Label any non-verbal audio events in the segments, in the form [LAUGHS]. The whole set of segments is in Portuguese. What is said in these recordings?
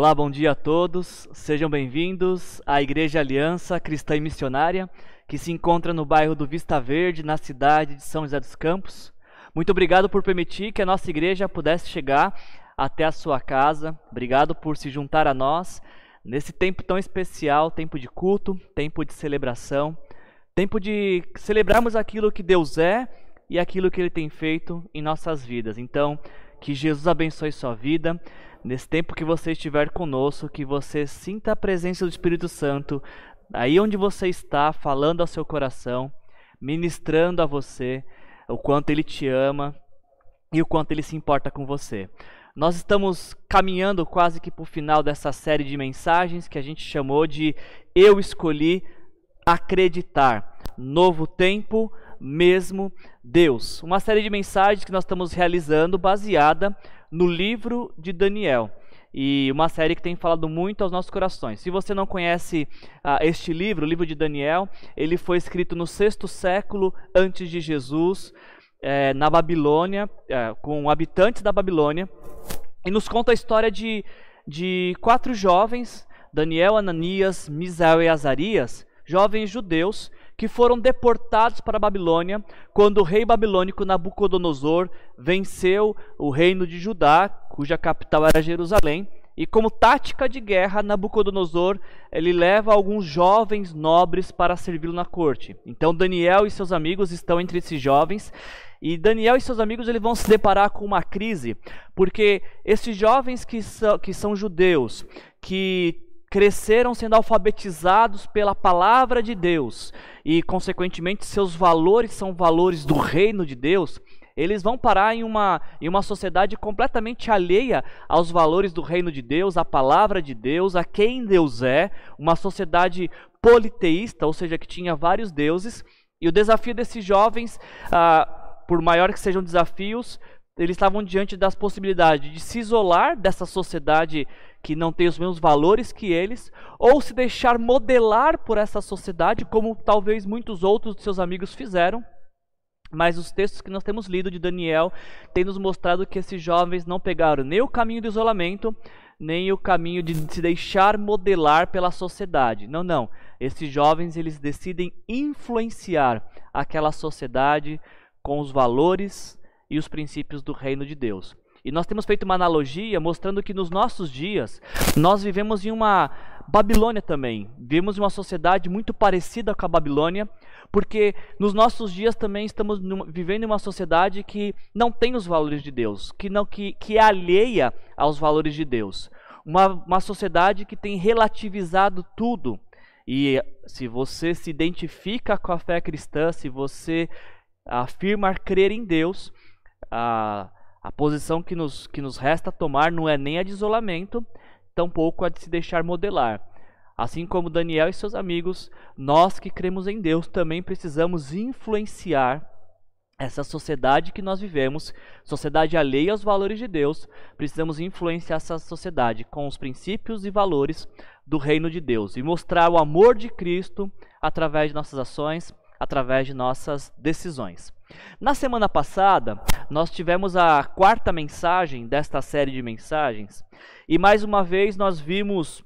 Olá, bom dia a todos. Sejam bem-vindos à Igreja Aliança Cristã e Missionária, que se encontra no bairro do Vista Verde, na cidade de São José dos Campos. Muito obrigado por permitir que a nossa igreja pudesse chegar até a sua casa. Obrigado por se juntar a nós nesse tempo tão especial, tempo de culto, tempo de celebração, tempo de celebrarmos aquilo que Deus é e aquilo que ele tem feito em nossas vidas. Então, que Jesus abençoe sua vida nesse tempo que você estiver conosco, que você sinta a presença do Espírito Santo aí onde você está, falando ao seu coração, ministrando a você o quanto ele te ama e o quanto ele se importa com você. Nós estamos caminhando quase que para o final dessa série de mensagens que a gente chamou de Eu Escolhi Acreditar. Novo tempo, mesmo Deus. Uma série de mensagens que nós estamos realizando baseada no livro de Daniel. E uma série que tem falado muito aos nossos corações. Se você não conhece uh, este livro, o livro de Daniel, ele foi escrito no sexto século antes de Jesus, é, na Babilônia, é, com habitantes da Babilônia, e nos conta a história de, de quatro jovens, Daniel, Ananias, Misael e Azarias, jovens judeus, que foram deportados para a Babilônia quando o rei babilônico Nabucodonosor venceu o reino de Judá, cuja capital era Jerusalém. E como tática de guerra, Nabucodonosor ele leva alguns jovens nobres para servi-lo na corte. Então Daniel e seus amigos estão entre esses jovens e Daniel e seus amigos eles vão se deparar com uma crise, porque esses jovens que são, que são judeus, que cresceram sendo alfabetizados pela palavra de Deus e, consequentemente, seus valores são valores do reino de Deus, eles vão parar em uma, em uma sociedade completamente alheia aos valores do reino de Deus, à palavra de Deus, a quem Deus é, uma sociedade politeísta, ou seja, que tinha vários deuses. E o desafio desses jovens, ah, por maior que sejam desafios, eles estavam diante das possibilidades de se isolar dessa sociedade que não tem os mesmos valores que eles, ou se deixar modelar por essa sociedade, como talvez muitos outros de seus amigos fizeram. Mas os textos que nós temos lido de Daniel têm nos mostrado que esses jovens não pegaram nem o caminho do isolamento, nem o caminho de se deixar modelar pela sociedade. Não, não. Esses jovens eles decidem influenciar aquela sociedade com os valores e os princípios do reino de Deus. E nós temos feito uma analogia mostrando que nos nossos dias nós vivemos em uma Babilônia também. Vivemos em uma sociedade muito parecida com a Babilônia, porque nos nossos dias também estamos vivendo em uma sociedade que não tem os valores de Deus, que não que, que é alheia aos valores de Deus. Uma, uma sociedade que tem relativizado tudo. E se você se identifica com a fé cristã, se você afirma crer em Deus, a, a posição que nos, que nos resta tomar não é nem a de isolamento, tampouco a de se deixar modelar. Assim como Daniel e seus amigos, nós que cremos em Deus também precisamos influenciar essa sociedade que nós vivemos, sociedade alheia aos valores de Deus, precisamos influenciar essa sociedade com os princípios e valores do reino de Deus e mostrar o amor de Cristo através de nossas ações, através de nossas decisões. Na semana passada, nós tivemos a quarta mensagem desta série de mensagens, e mais uma vez nós vimos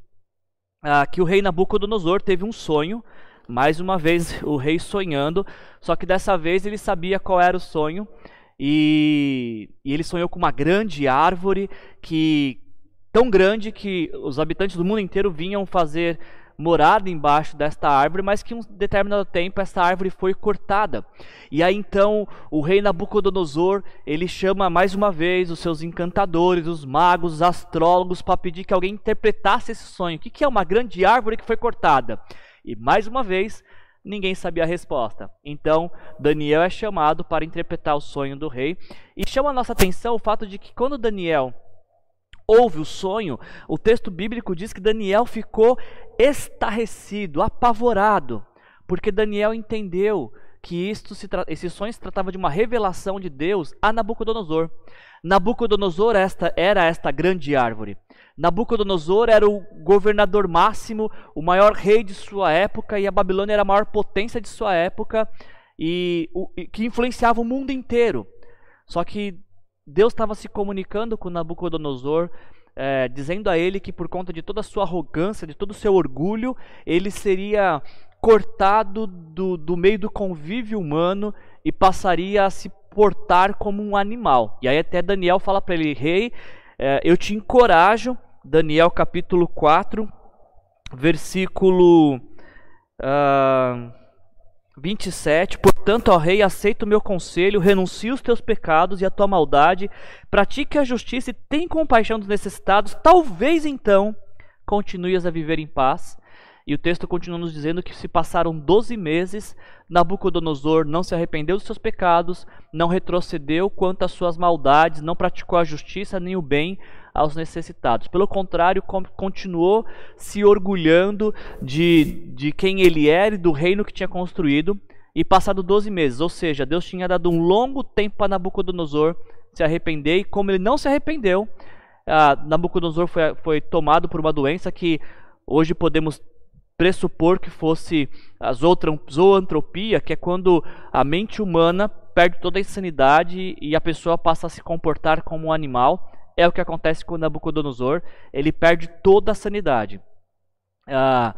ah, que o rei Nabucodonosor teve um sonho, mais uma vez [LAUGHS] o rei sonhando, só que dessa vez ele sabia qual era o sonho, e, e ele sonhou com uma grande árvore que tão grande que os habitantes do mundo inteiro vinham fazer morada embaixo desta árvore, mas que um determinado tempo essa árvore foi cortada. E aí então o rei Nabucodonosor, ele chama mais uma vez os seus encantadores, os magos, os astrólogos para pedir que alguém interpretasse esse sonho. O que é uma grande árvore que foi cortada? E mais uma vez, ninguém sabia a resposta. Então, Daniel é chamado para interpretar o sonho do rei. E chama a nossa atenção o fato de que quando Daniel ouve o sonho, o texto bíblico diz que Daniel ficou estarrecido, apavorado, porque Daniel entendeu que isto se esse sonho se tratava de uma revelação de Deus a Nabucodonosor. Nabucodonosor esta, era esta grande árvore. Nabucodonosor era o governador máximo, o maior rei de sua época, e a Babilônia era a maior potência de sua época, e, o, e que influenciava o mundo inteiro. Só que Deus estava se comunicando com Nabucodonosor é, dizendo a ele que por conta de toda a sua arrogância, de todo o seu orgulho, ele seria cortado do, do meio do convívio humano e passaria a se portar como um animal. E aí até Daniel fala para ele, rei, é, eu te encorajo, Daniel capítulo 4, versículo uh, 27. Portanto, ó rei, aceita o meu conselho, renuncia os teus pecados e a tua maldade, pratique a justiça e tem compaixão dos necessitados, talvez então continues a viver em paz. E o texto continua nos dizendo que se passaram 12 meses, Nabucodonosor não se arrependeu dos seus pecados, não retrocedeu quanto às suas maldades, não praticou a justiça nem o bem aos necessitados. Pelo contrário, continuou se orgulhando de, de quem ele era e do reino que tinha construído. E passado 12 meses, ou seja, Deus tinha dado um longo tempo para Nabucodonosor se arrepender, e como ele não se arrependeu, Nabucodonosor foi, foi tomado por uma doença que hoje podemos pressupor que fosse a zoantropia, que é quando a mente humana perde toda a insanidade e a pessoa passa a se comportar como um animal. É o que acontece com Nabucodonosor. Ele perde toda a sanidade ah,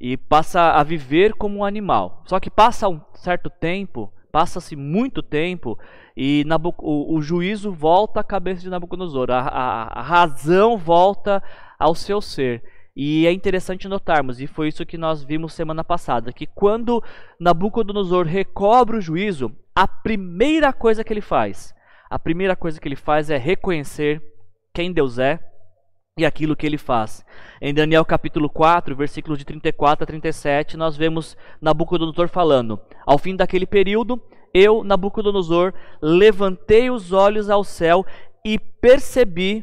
e passa a viver como um animal. Só que passa um certo tempo, passa-se muito tempo e o, o, juízo volta à cabeça de Nabucodonosor. A, a, a razão volta ao seu ser. E é interessante notarmos, e foi isso que nós vimos semana passada, que quando Nabucodonosor recobre o juízo, a primeira coisa que ele faz, a primeira coisa que ele faz é reconhecer quem Deus é e aquilo que ele faz. Em Daniel capítulo 4, versículos de 34 a 37, nós vemos Nabucodonosor falando: Ao fim daquele período, eu, Nabucodonosor, levantei os olhos ao céu e percebi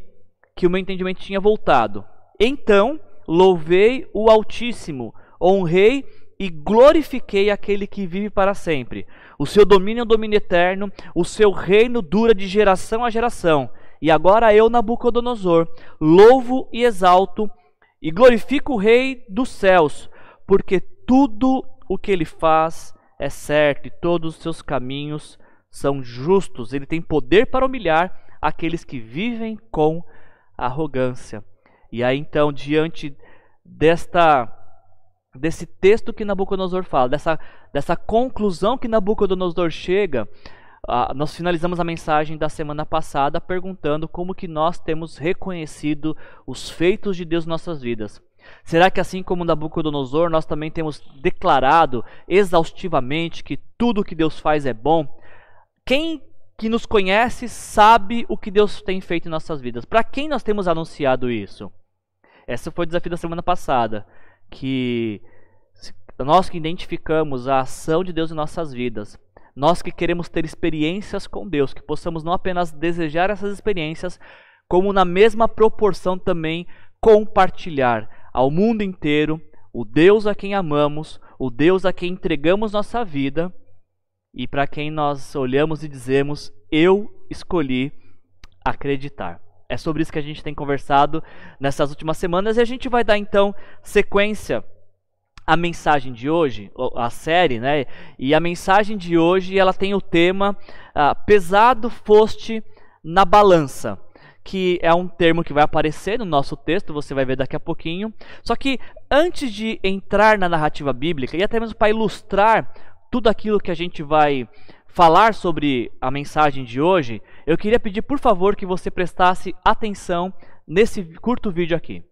que o meu entendimento tinha voltado. Então, louvei o Altíssimo, honrei e glorifiquei aquele que vive para sempre. O seu domínio é um domínio eterno, o seu reino dura de geração a geração. E agora eu, Nabucodonosor, louvo e exalto e glorifico o Rei dos céus, porque tudo o que ele faz é certo e todos os seus caminhos são justos. Ele tem poder para humilhar aqueles que vivem com arrogância. E aí então, diante desta desse texto que Nabucodonosor fala, dessa, dessa conclusão que Nabucodonosor chega, uh, nós finalizamos a mensagem da semana passada perguntando como que nós temos reconhecido os feitos de Deus em nossas vidas. Será que assim como Nabucodonosor, nós também temos declarado exaustivamente que tudo que Deus faz é bom? Quem que nos conhece sabe o que Deus tem feito em nossas vidas. Para quem nós temos anunciado isso? Esse foi o desafio da semana passada, que nós que identificamos a ação de Deus em nossas vidas, nós que queremos ter experiências com Deus, que possamos não apenas desejar essas experiências, como na mesma proporção também compartilhar ao mundo inteiro o Deus a quem amamos, o Deus a quem entregamos nossa vida e para quem nós olhamos e dizemos: Eu escolhi acreditar. É sobre isso que a gente tem conversado nessas últimas semanas e a gente vai dar então sequência à mensagem de hoje, a série, né? E a mensagem de hoje ela tem o tema ah, pesado foste na balança, que é um termo que vai aparecer no nosso texto, você vai ver daqui a pouquinho. Só que antes de entrar na narrativa bíblica e até mesmo para ilustrar tudo aquilo que a gente vai falar sobre a mensagem de hoje, eu queria pedir por favor que você prestasse atenção nesse curto vídeo aqui.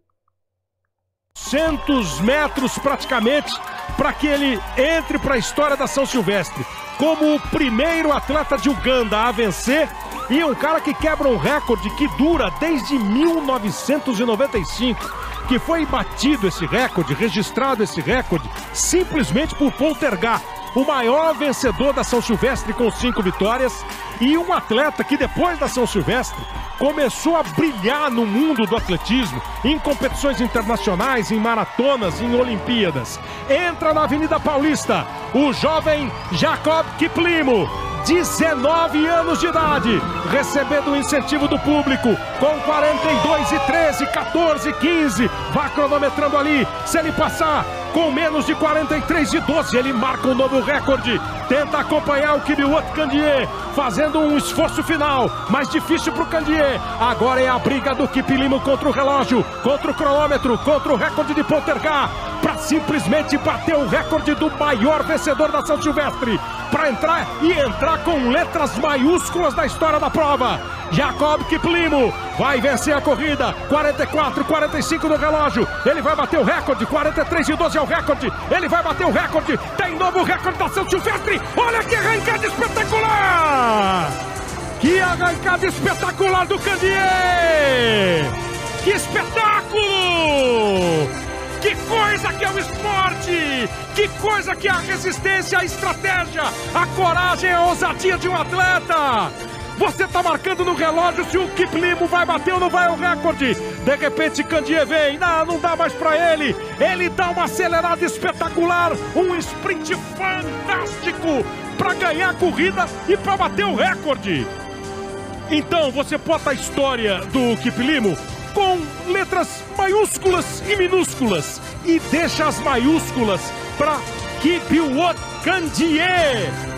Centos metros praticamente para que ele entre para a história da São Silvestre. Como o primeiro atleta de Uganda a vencer e um cara que quebra um recorde que dura desde 1995 que foi batido esse recorde, registrado esse recorde, simplesmente por poltergar o maior vencedor da São Silvestre com cinco vitórias e um atleta que depois da São Silvestre começou a brilhar no mundo do atletismo, em competições internacionais, em maratonas, em Olimpíadas. Entra na Avenida Paulista o jovem Jacob Kiplimo, 19 anos de idade, recebendo o incentivo do público com 42 e 13. 13, 14, 15. Vai cronometrando ali. Se ele passar com menos de 43 e 12, ele marca um novo recorde. Tenta acompanhar o Kibiwot Candier, fazendo um esforço final, mais difícil para o Candier. Agora é a briga do Kipilimo contra o relógio, contra o cronômetro, contra o recorde de Poltergar, para simplesmente bater o recorde do maior vencedor da São Silvestre. Para entrar e entrar com letras maiúsculas na história da prova. Jacob Kiplimo vai vencer a corrida. 44, 45 no relógio. Ele vai bater o recorde. 43 e 12 é o recorde. Ele vai bater o recorde. Tem novo recorde São Silvestre. Olha que arrancada espetacular! Que arrancada espetacular do Candier! Que espetáculo! Que coisa que é o esporte! Que coisa que é a resistência, a estratégia, a coragem, a ousadia de um atleta! Você tá marcando no relógio se o Kiplimo vai bater ou não vai o recorde. De repente, Candier vem. Não, não dá mais para ele. Ele dá uma acelerada espetacular. Um sprint fantástico para ganhar a corrida e para bater o recorde. Então, você bota a história do Kiplimo com letras maiúsculas e minúsculas e deixa as maiúsculas para Kipiwot Candier.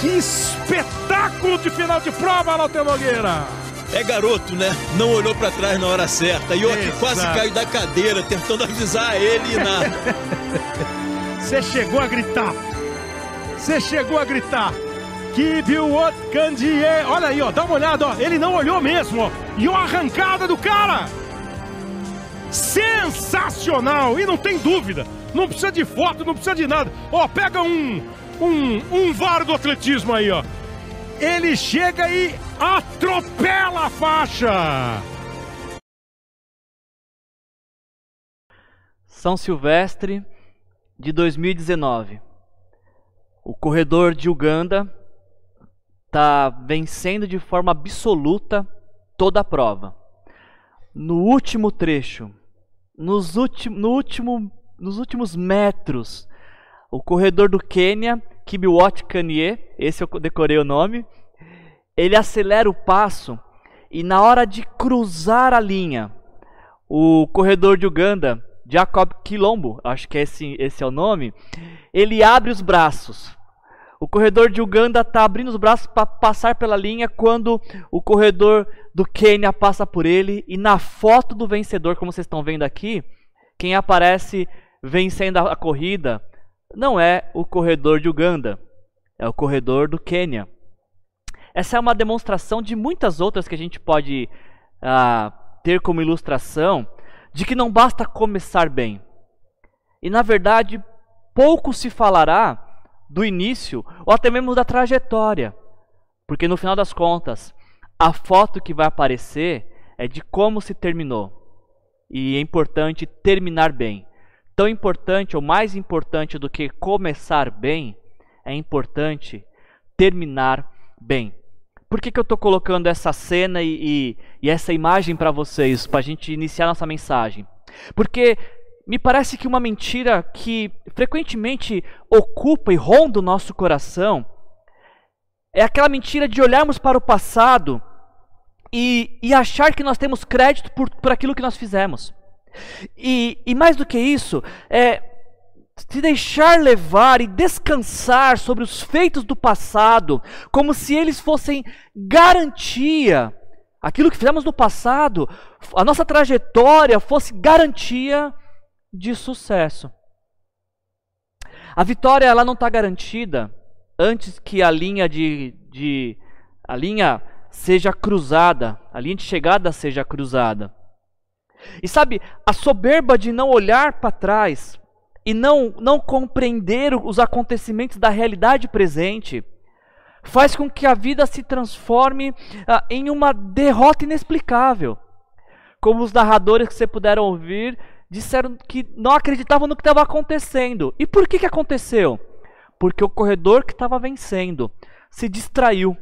Que espetáculo de final de prova, Lauter Nogueira! É garoto, né? Não olhou para trás na hora certa. E outro quase caiu da cadeira tentando avisar ele e nada. [LAUGHS] Você chegou a gritar. Você chegou a gritar. Que Biwot Candier. Olha aí, ó. Dá uma olhada, ó. Ele não olhou mesmo, ó. E a arrancada do cara. Sensacional. E não tem dúvida. Não precisa de foto, não precisa de nada. Ó, pega um um, um VAR do atletismo aí, ó. Ele chega e atropela a faixa. São Silvestre de 2019. O corredor de Uganda está vencendo de forma absoluta toda a prova. No último trecho, nos, ultim, no último, nos últimos metros, o corredor do Quênia Kibiwot Kanye, esse eu decorei o nome, ele acelera o passo e na hora de cruzar a linha, o corredor de Uganda, Jacob Kilombo, acho que esse, esse é o nome, ele abre os braços. O corredor de Uganda está abrindo os braços para passar pela linha quando o corredor do Quênia passa por ele. E na foto do vencedor, como vocês estão vendo aqui, quem aparece vencendo a corrida não é o corredor de Uganda, é o corredor do Quênia. Essa é uma demonstração de muitas outras que a gente pode ah, ter como ilustração de que não basta começar bem. E na verdade, pouco se falará do início ou até mesmo da trajetória, porque no final das contas, a foto que vai aparecer é de como se terminou. E é importante terminar bem tão importante ou mais importante do que começar bem, é importante terminar bem. Por que, que eu estou colocando essa cena e, e, e essa imagem para vocês, para a gente iniciar nossa mensagem? Porque me parece que uma mentira que frequentemente ocupa e ronda o nosso coração é aquela mentira de olharmos para o passado e, e achar que nós temos crédito por, por aquilo que nós fizemos. E, e mais do que isso, é se deixar levar e descansar sobre os feitos do passado, como se eles fossem garantia. Aquilo que fizemos no passado, a nossa trajetória fosse garantia de sucesso. A vitória ela não está garantida antes que a linha de, de a linha seja cruzada, a linha de chegada seja cruzada. E sabe, a soberba de não olhar para trás e não, não compreender os acontecimentos da realidade presente faz com que a vida se transforme ah, em uma derrota inexplicável. Como os narradores que você puderam ouvir disseram que não acreditavam no que estava acontecendo. E por que, que aconteceu? Porque o corredor que estava vencendo se distraiu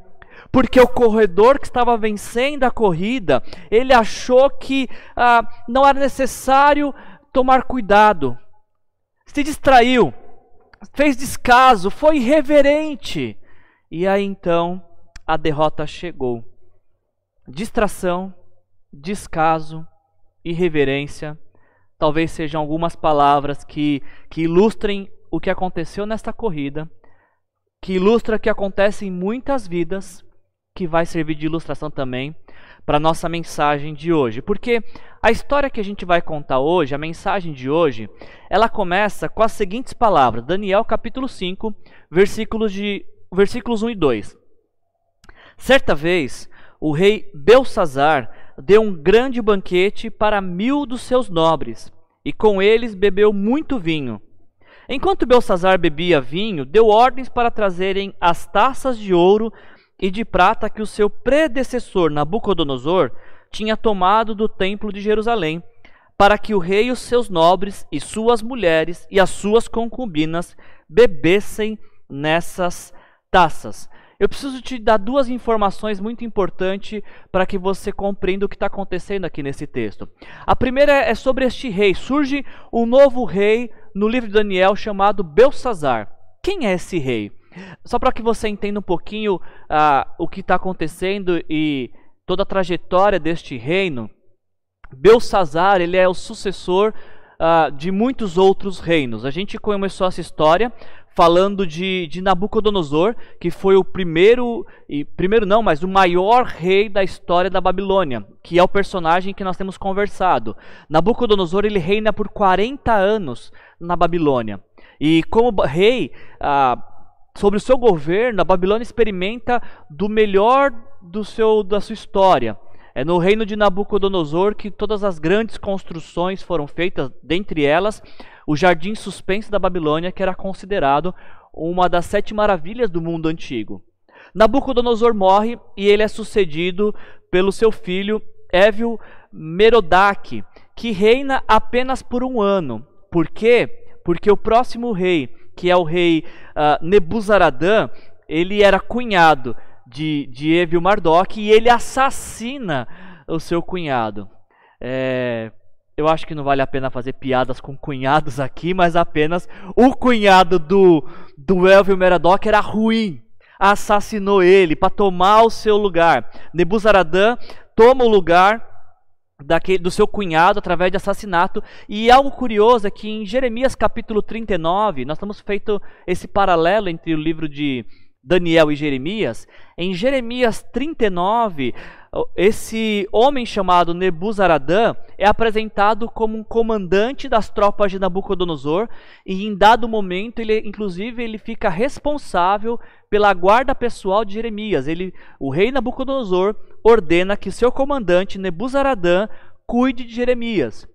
porque o corredor que estava vencendo a corrida, ele achou que ah, não era necessário tomar cuidado, se distraiu, fez descaso, foi irreverente. E aí então a derrota chegou. Distração, descaso irreverência, talvez sejam algumas palavras que, que ilustrem o que aconteceu nesta corrida, que ilustra o que acontece em muitas vidas, que vai servir de ilustração também para nossa mensagem de hoje. Porque a história que a gente vai contar hoje, a mensagem de hoje, ela começa com as seguintes palavras: Daniel capítulo 5, versículos de versículos 1 e 2. Certa vez, o rei Belsazar deu um grande banquete para mil dos seus nobres, e com eles bebeu muito vinho. Enquanto Belsazar bebia vinho, deu ordens para trazerem as taças de ouro e de prata que o seu predecessor Nabucodonosor tinha tomado do templo de Jerusalém, para que o rei e os seus nobres e suas mulheres e as suas concubinas bebessem nessas taças. Eu preciso te dar duas informações muito importantes para que você compreenda o que está acontecendo aqui nesse texto. A primeira é sobre este rei. Surge um novo rei no livro de Daniel chamado Belsazar. Quem é esse rei? Só para que você entenda um pouquinho uh, o que está acontecendo e toda a trajetória deste reino, Belsazar ele é o sucessor uh, de muitos outros reinos. A gente começou essa história falando de, de Nabucodonosor, que foi o primeiro, e primeiro não, mas o maior rei da história da Babilônia, que é o personagem que nós temos conversado. Nabucodonosor ele reina por 40 anos na Babilônia. E como rei, ah, sobre o seu governo, a Babilônia experimenta do melhor do seu, da sua história. É no reino de Nabucodonosor que todas as grandes construções foram feitas, dentre elas o jardim suspenso da Babilônia, que era considerado uma das sete maravilhas do mundo antigo. Nabucodonosor morre e ele é sucedido pelo seu filho Évio Merodach, que reina apenas por um ano. Por quê? Porque o próximo rei, que é o rei uh, Nebuzaradã, ele era cunhado de, de Evil Marduk e ele assassina o seu cunhado. É, eu acho que não vale a pena fazer piadas com cunhados aqui, mas apenas o cunhado do, do Elvio era ruim. Assassinou ele para tomar o seu lugar. Nebuzaradã toma o lugar daquele, do seu cunhado através de assassinato. E algo curioso é que em Jeremias capítulo 39, nós estamos feito esse paralelo entre o livro de Daniel e Jeremias. Em Jeremias 39, esse homem chamado Nebuzaradã é apresentado como um comandante das tropas de Nabucodonosor e em dado momento ele inclusive ele fica responsável pela guarda pessoal de Jeremias. Ele, o rei Nabucodonosor ordena que seu comandante Nebuzaradã cuide de Jeremias.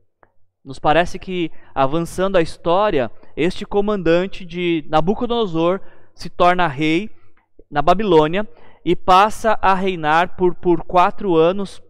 Nos parece que avançando a história, este comandante de Nabucodonosor se torna rei na Babilônia e passa a reinar por, por quatro anos.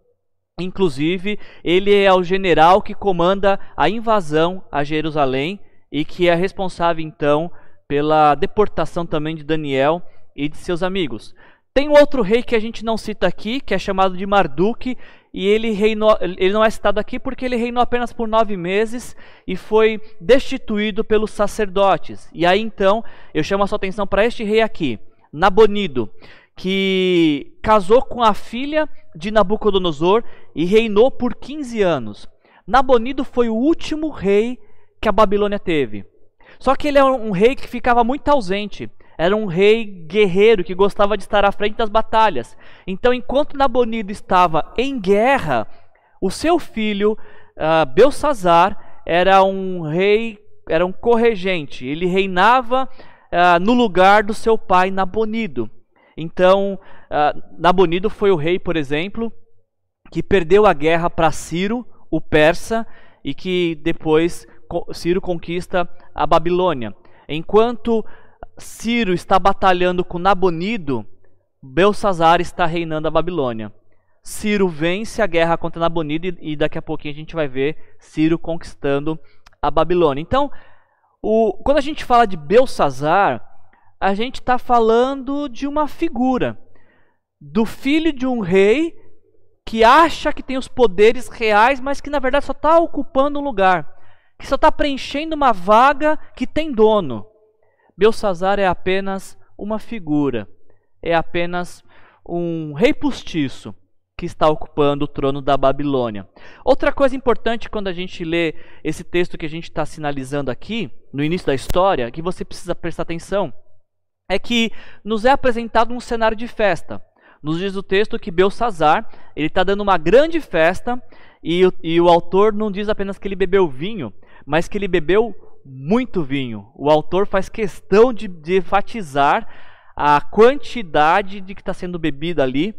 Inclusive, ele é o general que comanda a invasão a Jerusalém e que é responsável então pela deportação também de Daniel e de seus amigos. Tem outro rei que a gente não cita aqui, que é chamado de Marduk, e ele, reinou, ele não é citado aqui porque ele reinou apenas por nove meses e foi destituído pelos sacerdotes. E aí então eu chamo a sua atenção para este rei aqui, Nabonido que casou com a filha de Nabucodonosor e reinou por 15 anos. Nabonido foi o último rei que a Babilônia teve. Só que ele era um rei que ficava muito ausente. Era um rei guerreiro que gostava de estar à frente das batalhas. Então, enquanto Nabonido estava em guerra, o seu filho uh, Belsazar era um rei, era um corregente. Ele reinava uh, no lugar do seu pai Nabonido. Então, uh, Nabonido foi o rei, por exemplo, que perdeu a guerra para Ciro, o persa, e que depois Ciro conquista a Babilônia. Enquanto Ciro está batalhando com Nabonido, Belsazar está reinando a Babilônia. Ciro vence a guerra contra Nabonido e daqui a pouquinho a gente vai ver Ciro conquistando a Babilônia. Então, o, quando a gente fala de Belsazar, a gente está falando de uma figura, do filho de um rei que acha que tem os poderes reais, mas que na verdade só está ocupando um lugar, que só está preenchendo uma vaga que tem dono. Belsazar é apenas uma figura, é apenas um rei postiço que está ocupando o trono da Babilônia. Outra coisa importante quando a gente lê esse texto que a gente está sinalizando aqui, no início da história, que você precisa prestar atenção, é que nos é apresentado um cenário de festa. Nos diz o texto que Belsazar, ele está dando uma grande festa e, e o autor não diz apenas que ele bebeu vinho, mas que ele bebeu muito vinho. O autor faz questão de, de enfatizar a quantidade de que está sendo bebida ali,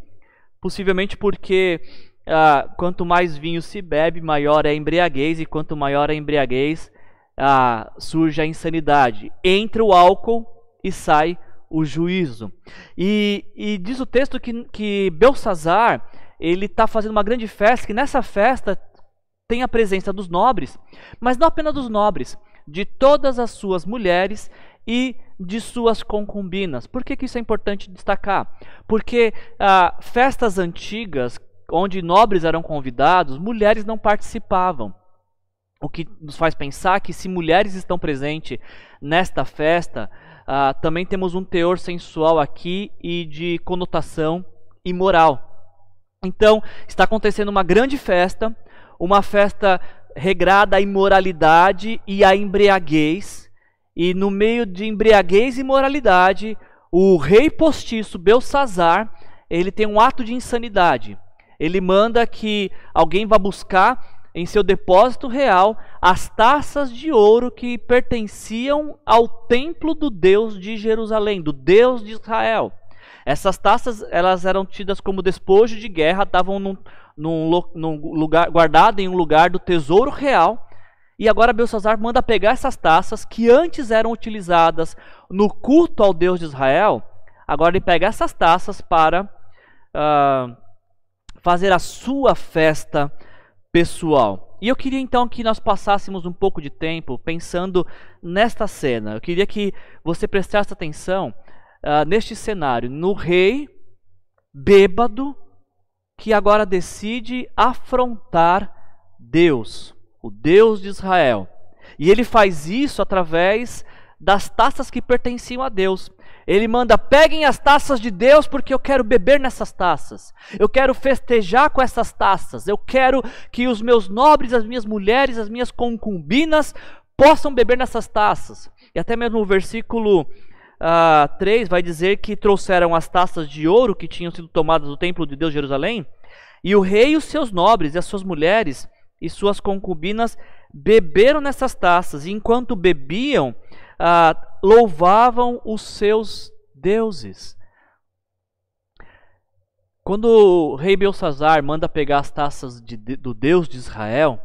possivelmente porque ah, quanto mais vinho se bebe, maior é a embriaguez, e quanto maior a embriaguez, ah, surge a insanidade. Entra o álcool e sai o juízo. E, e diz o texto que, que Belsazar ele está fazendo uma grande festa, que nessa festa tem a presença dos nobres, mas não apenas dos nobres, de todas as suas mulheres e de suas concubinas. Por que, que isso é importante destacar? Porque ah, festas antigas, onde nobres eram convidados, mulheres não participavam. O que nos faz pensar que se mulheres estão presentes nesta festa, ah, também temos um teor sensual aqui e de conotação imoral. Então, está acontecendo uma grande festa, uma festa regrada à imoralidade e à embriaguez, e no meio de embriaguez e imoralidade, o rei postiço Belsazar, ele tem um ato de insanidade. Ele manda que alguém vá buscar em seu depósito real as taças de ouro que pertenciam ao templo do Deus de Jerusalém, do Deus de Israel. Essas taças elas eram tidas como despojo de guerra, estavam num, num, num lugar guardado em um lugar do tesouro real. E agora Belsazar manda pegar essas taças que antes eram utilizadas no culto ao Deus de Israel. Agora ele pega essas taças para uh, fazer a sua festa pessoal. E eu queria então que nós passássemos um pouco de tempo pensando nesta cena. Eu queria que você prestasse atenção uh, neste cenário, no rei bêbado que agora decide afrontar Deus, o Deus de Israel. E ele faz isso através das taças que pertenciam a Deus. Ele manda: peguem as taças de Deus, porque eu quero beber nessas taças. Eu quero festejar com essas taças. Eu quero que os meus nobres, as minhas mulheres, as minhas concubinas possam beber nessas taças. E até mesmo o versículo 3 vai dizer que trouxeram as taças de ouro que tinham sido tomadas do templo de Deus de Jerusalém, e o rei e os seus nobres, e as suas mulheres e suas concubinas beberam nessas taças, e enquanto bebiam, ah, louvavam os seus deuses. Quando o rei Belsazar manda pegar as taças de, do Deus de Israel,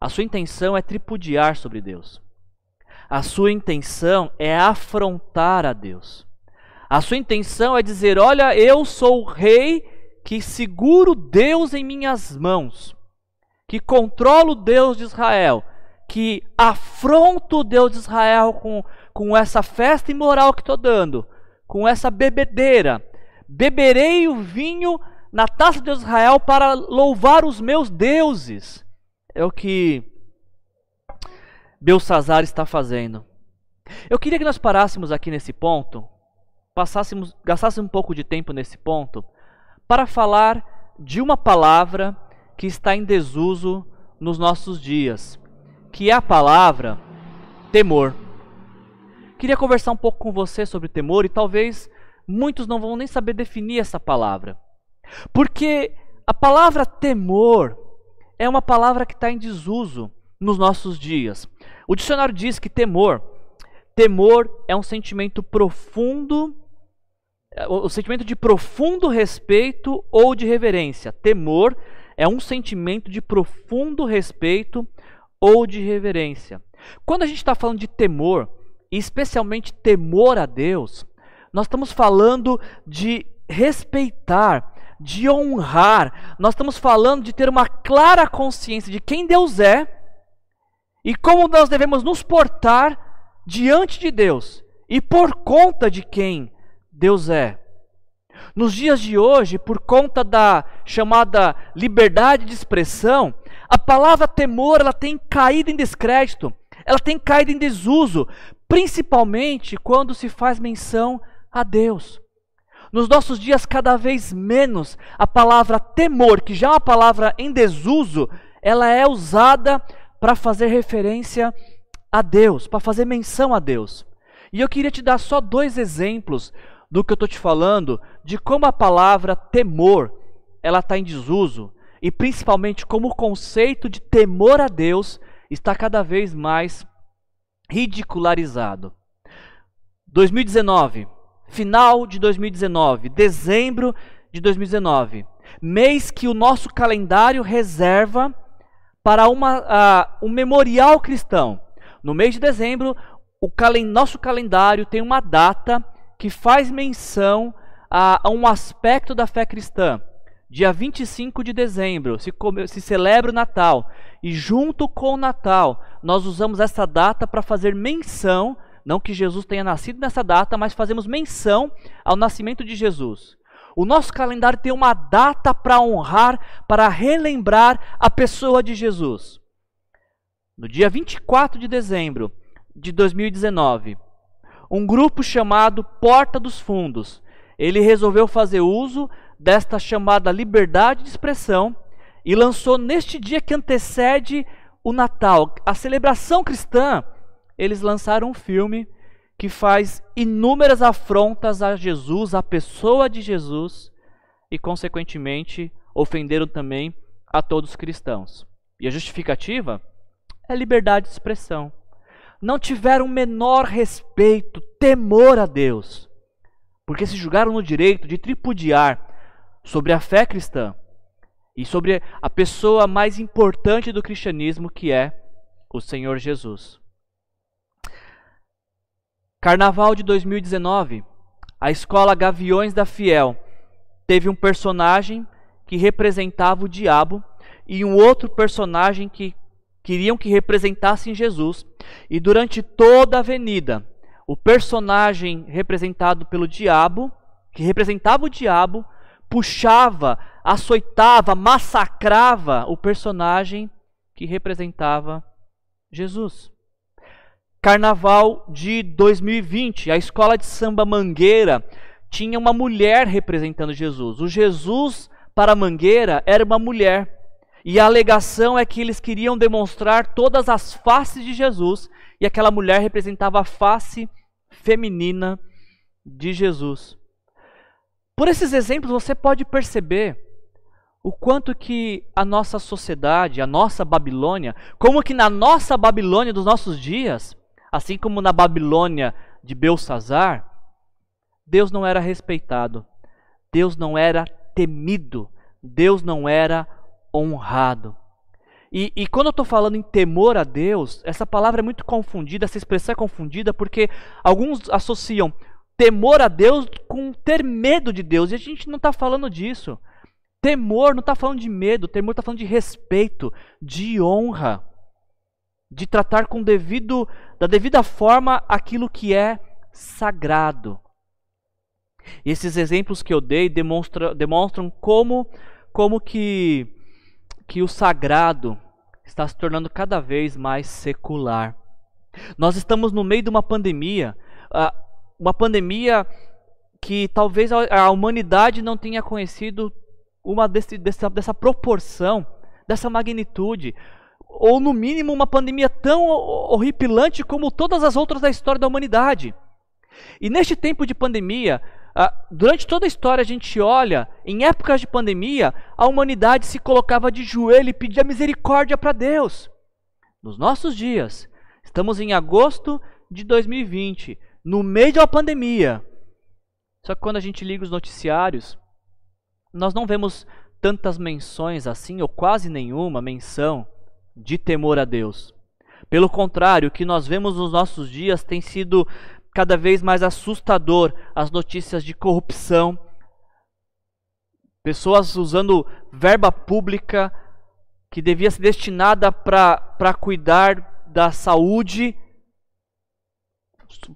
a sua intenção é tripudiar sobre Deus. A sua intenção é afrontar a Deus. A sua intenção é dizer: Olha, eu sou o rei que seguro Deus em minhas mãos, que controlo o Deus de Israel, que afronto o Deus de Israel com, com essa festa imoral que estou dando, com essa bebedeira. Beberei o vinho na taça de de Israel para louvar os meus deuses. É o que Belsazar está fazendo. Eu queria que nós parássemos aqui nesse ponto, passássemos, gastássemos um pouco de tempo nesse ponto, para falar de uma palavra que está em desuso nos nossos dias, que é a palavra temor. Queria conversar um pouco com você sobre temor e talvez muitos não vão nem saber definir essa palavra. Porque a palavra temor é uma palavra que está em desuso nos nossos dias. O dicionário diz que temor, temor é um sentimento profundo, o sentimento de profundo respeito ou de reverência. Temor é um sentimento de profundo respeito ou de reverência. Quando a gente está falando de temor, e especialmente temor a Deus, nós estamos falando de respeitar, de honrar, nós estamos falando de ter uma clara consciência de quem Deus é e como nós devemos nos portar diante de Deus e por conta de quem Deus é. Nos dias de hoje, por conta da chamada liberdade de expressão, a palavra temor ela tem caído em descrédito, ela tem caído em desuso, principalmente quando se faz menção a Deus. Nos nossos dias, cada vez menos, a palavra temor, que já é uma palavra em desuso, ela é usada para fazer referência a Deus, para fazer menção a Deus. E eu queria te dar só dois exemplos do que eu estou te falando, de como a palavra temor ela está em desuso e principalmente como o conceito de temor a Deus está cada vez mais ridicularizado. 2019, final de 2019, dezembro de 2019, mês que o nosso calendário reserva para uma, uh, um memorial cristão. No mês de dezembro, o calen nosso calendário tem uma data que faz menção a, a, um aspecto da fé cristã. Dia 25 de dezembro se, se celebra o Natal, e junto com o Natal, nós usamos essa data para fazer menção, não que Jesus tenha nascido nessa data, mas fazemos menção ao nascimento de Jesus. O nosso calendário tem uma data para honrar, para relembrar a pessoa de Jesus. No dia 24 de dezembro de 2019, um grupo chamado Porta dos Fundos, ele resolveu fazer uso desta chamada liberdade de expressão e lançou neste dia que antecede o Natal, a celebração cristã, eles lançaram um filme que faz inúmeras afrontas a Jesus, à pessoa de Jesus, e consequentemente ofenderam também a todos os cristãos. E a justificativa é liberdade de expressão. Não tiveram menor respeito, temor a Deus, porque se julgaram no direito de tripudiar sobre a fé cristã e sobre a pessoa mais importante do cristianismo, que é o Senhor Jesus. Carnaval de 2019, a escola Gaviões da Fiel teve um personagem que representava o diabo e um outro personagem que queriam que representassem Jesus. E durante toda a avenida, o personagem representado pelo diabo, que representava o diabo, puxava, açoitava, massacrava o personagem que representava Jesus. Carnaval de 2020, a escola de samba Mangueira tinha uma mulher representando Jesus. O Jesus para Mangueira era uma mulher. E a alegação é que eles queriam demonstrar todas as faces de Jesus e aquela mulher representava a face feminina de Jesus. Por esses exemplos você pode perceber o quanto que a nossa sociedade, a nossa Babilônia, como que na nossa Babilônia dos nossos dias, Assim como na Babilônia de Belsazar, Deus não era respeitado, Deus não era temido, Deus não era honrado. E, e quando eu estou falando em temor a Deus, essa palavra é muito confundida, essa expressão é confundida, porque alguns associam temor a Deus com ter medo de Deus, e a gente não está falando disso. Temor não está falando de medo, temor está falando de respeito, de honra de tratar com devido, da devida forma aquilo que é sagrado. E esses exemplos que eu dei demonstra, demonstram como, como que, que o sagrado está se tornando cada vez mais secular. Nós estamos no meio de uma pandemia, uma pandemia que talvez a humanidade não tenha conhecido uma desse, dessa, dessa proporção, dessa magnitude ou no mínimo uma pandemia tão horripilante como todas as outras da história da humanidade. E neste tempo de pandemia, durante toda a história a gente olha, em épocas de pandemia, a humanidade se colocava de joelho e pedia misericórdia para Deus. Nos nossos dias, estamos em agosto de 2020, no meio de uma pandemia. Só que quando a gente liga os noticiários, nós não vemos tantas menções assim, ou quase nenhuma menção de temor a Deus. Pelo contrário, o que nós vemos nos nossos dias tem sido cada vez mais assustador as notícias de corrupção, pessoas usando verba pública que devia ser destinada para cuidar da saúde,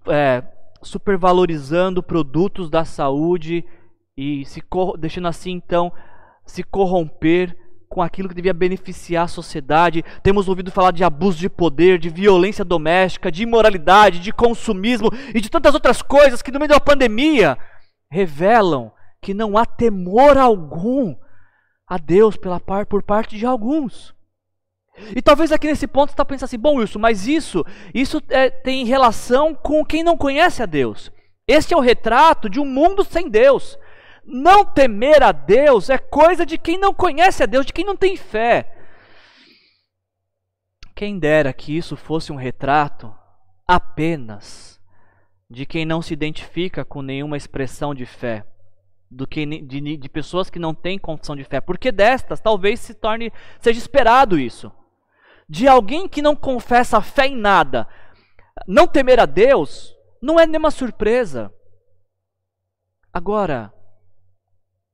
é, supervalorizando produtos da saúde e se deixando assim então se corromper com aquilo que devia beneficiar a sociedade. Temos ouvido falar de abuso de poder, de violência doméstica, de imoralidade, de consumismo e de tantas outras coisas que no meio da pandemia revelam que não há temor algum a Deus pela par, por parte de alguns. E talvez aqui nesse ponto você está pensando assim, bom Wilson, mas isso, isso é, tem relação com quem não conhece a Deus. Este é o retrato de um mundo sem Deus. Não temer a Deus é coisa de quem não conhece a Deus, de quem não tem fé. Quem dera que isso fosse um retrato apenas de quem não se identifica com nenhuma expressão de fé, do que de, de pessoas que não têm confissão de fé, porque destas talvez se torne seja esperado isso. De alguém que não confessa fé em nada, não temer a Deus, não é nenhuma surpresa. Agora,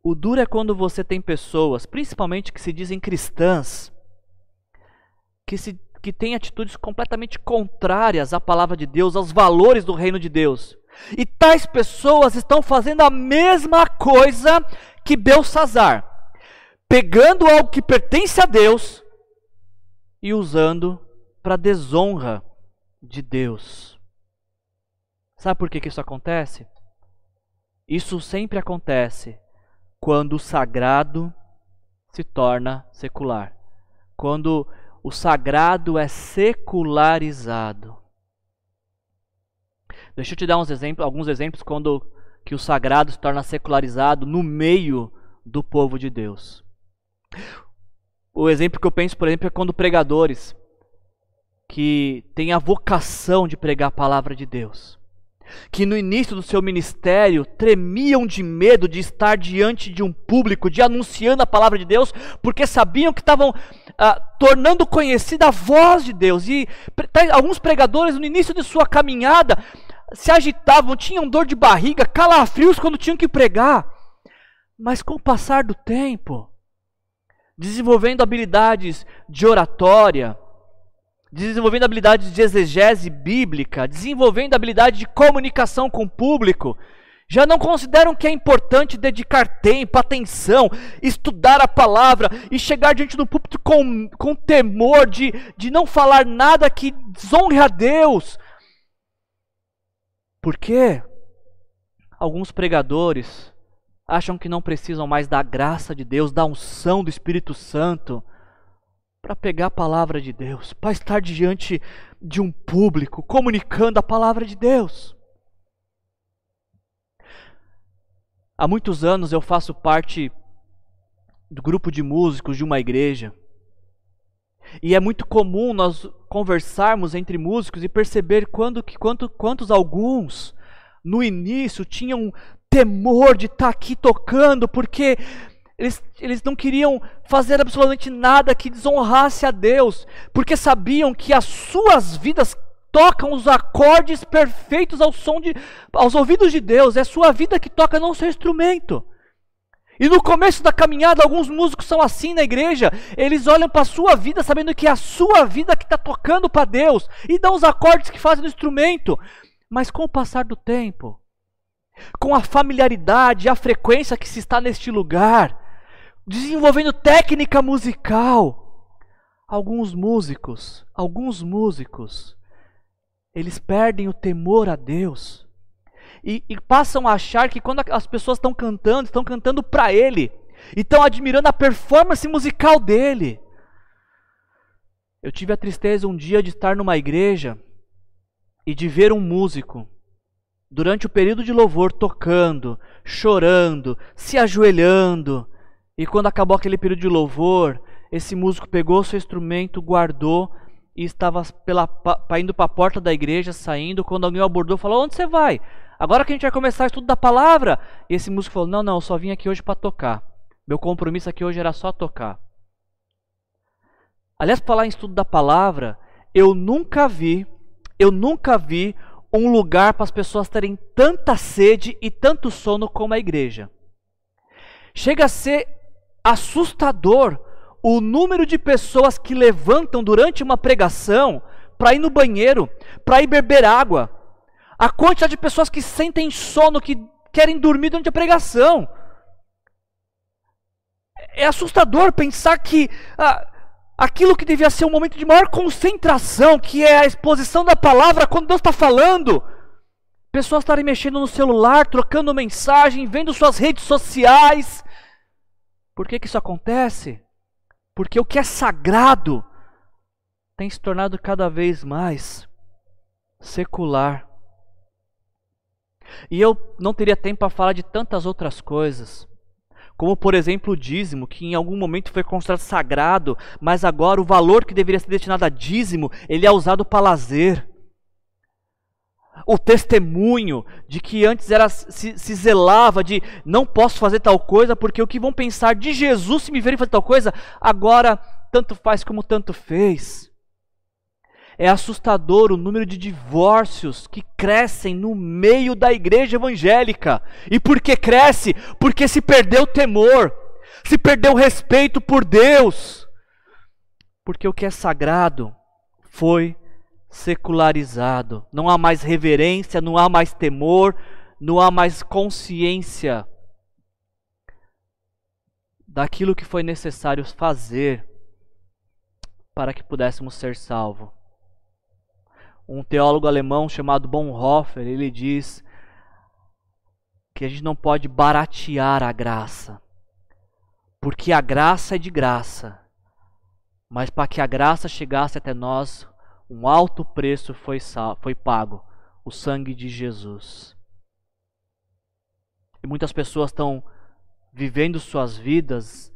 o duro é quando você tem pessoas, principalmente que se dizem cristãs, que, se, que têm atitudes completamente contrárias à palavra de Deus, aos valores do reino de Deus. E tais pessoas estão fazendo a mesma coisa que Belsazar, pegando algo que pertence a Deus e usando para desonra de Deus. Sabe por que, que isso acontece? Isso sempre acontece quando o sagrado se torna secular. Quando o sagrado é secularizado. Deixa eu te dar exemplos, alguns exemplos quando que o sagrado se torna secularizado no meio do povo de Deus. O exemplo que eu penso, por exemplo, é quando pregadores que têm a vocação de pregar a palavra de Deus que no início do seu ministério tremiam de medo de estar diante de um público, de anunciando a palavra de Deus, porque sabiam que estavam ah, tornando conhecida a voz de Deus. E alguns pregadores, no início de sua caminhada, se agitavam, tinham dor de barriga, calafrios quando tinham que pregar. Mas com o passar do tempo, desenvolvendo habilidades de oratória, desenvolvendo habilidades de exegese bíblica, desenvolvendo habilidade de comunicação com o público, já não consideram que é importante dedicar tempo, atenção, estudar a palavra e chegar diante do púlpito com, com temor de, de não falar nada que desonre a Deus. Por quê? Alguns pregadores acham que não precisam mais da graça de Deus, da unção do Espírito Santo para pegar a palavra de Deus, para estar diante de um público, comunicando a palavra de Deus. Há muitos anos eu faço parte do grupo de músicos de uma igreja. E é muito comum nós conversarmos entre músicos e perceber quando, quanto, quantos alguns no início tinham temor de estar aqui tocando, porque eles, eles não queriam fazer absolutamente nada que desonrasse a Deus, porque sabiam que as suas vidas tocam os acordes perfeitos ao som de, aos ouvidos de Deus. É a sua vida que toca, não o seu instrumento. E no começo da caminhada, alguns músicos são assim na igreja. Eles olham para a sua vida sabendo que é a sua vida que está tocando para Deus e dão os acordes que fazem no instrumento. Mas com o passar do tempo, com a familiaridade, a frequência que se está neste lugar, desenvolvendo técnica musical. Alguns músicos, alguns músicos, eles perdem o temor a Deus e, e passam a achar que quando as pessoas estão cantando, estão cantando para Ele e estão admirando a performance musical dele. Eu tive a tristeza um dia de estar numa igreja e de ver um músico durante o período de louvor tocando, chorando, se ajoelhando, e quando acabou aquele período de louvor, esse músico pegou seu instrumento, guardou e estava pela, indo para a porta da igreja, saindo. Quando alguém o abordou, falou: Onde você vai? Agora que a gente vai começar o estudo da palavra. E esse músico falou: Não, não, eu só vim aqui hoje para tocar. Meu compromisso aqui hoje era só tocar. Aliás, falar em estudo da palavra, eu nunca vi, eu nunca vi um lugar para as pessoas terem tanta sede e tanto sono como a igreja. Chega a ser assustador o número de pessoas que levantam durante uma pregação para ir no banheiro, para ir beber água. A quantidade de pessoas que sentem sono, que querem dormir durante a pregação. É assustador pensar que ah, aquilo que devia ser um momento de maior concentração, que é a exposição da palavra quando Deus está falando, Pessoas estarem mexendo no celular, trocando mensagem, vendo suas redes sociais. Por que, que isso acontece? Porque o que é sagrado tem se tornado cada vez mais secular. E eu não teria tempo para falar de tantas outras coisas. Como, por exemplo, o dízimo, que em algum momento foi considerado sagrado, mas agora o valor que deveria ser destinado a dízimo, ele é usado para lazer. O testemunho de que antes era se, se, zelava de não posso fazer tal coisa, porque o que vão pensar de Jesus se me verem fazer tal coisa, agora tanto faz como tanto fez. É assustador o número de divórcios que crescem no meio da igreja evangélica. E por que cresce? Porque se perdeu o temor, se perdeu o respeito por Deus. Porque o que é sagrado foi secularizado. Não há mais reverência, não há mais temor, não há mais consciência daquilo que foi necessário fazer para que pudéssemos ser salvos um teólogo alemão chamado Bonhoeffer, ele diz que a gente não pode baratear a graça. Porque a graça é de graça. Mas para que a graça chegasse até nós, um alto preço foi, foi pago o sangue de Jesus. E muitas pessoas estão vivendo suas vidas,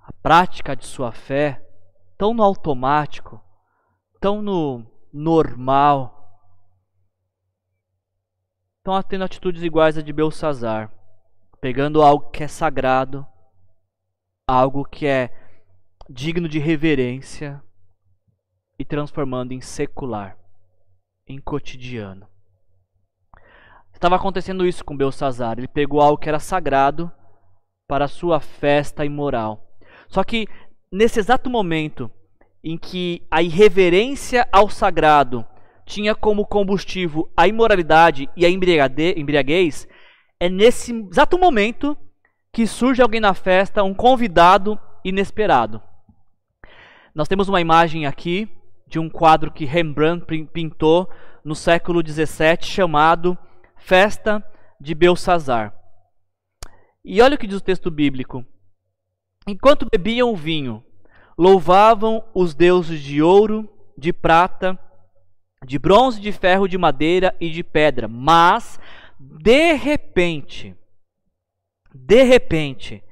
a prática de sua fé, tão no automático, tão no normal. Estão tendo atitudes iguais a de Belsazar, pegando algo que é sagrado, algo que é digno de reverência e transformando em secular, em cotidiano. Estava acontecendo isso com Belsazar. Ele pegou algo que era sagrado para sua festa imoral. Só que nesse exato momento em que a irreverência ao sagrado tinha como combustível a imoralidade e a embriaguez, é nesse exato momento que surge alguém na festa, um convidado inesperado. Nós temos uma imagem aqui de um quadro que Rembrandt pintou no século XVII chamado Festa de Belsazar. E olha o que diz o texto bíblico. Enquanto bebiam o vinho, louvavam os deuses de ouro, de prata, de bronze, de ferro, de madeira e de pedra. Mas, de repente, de repente,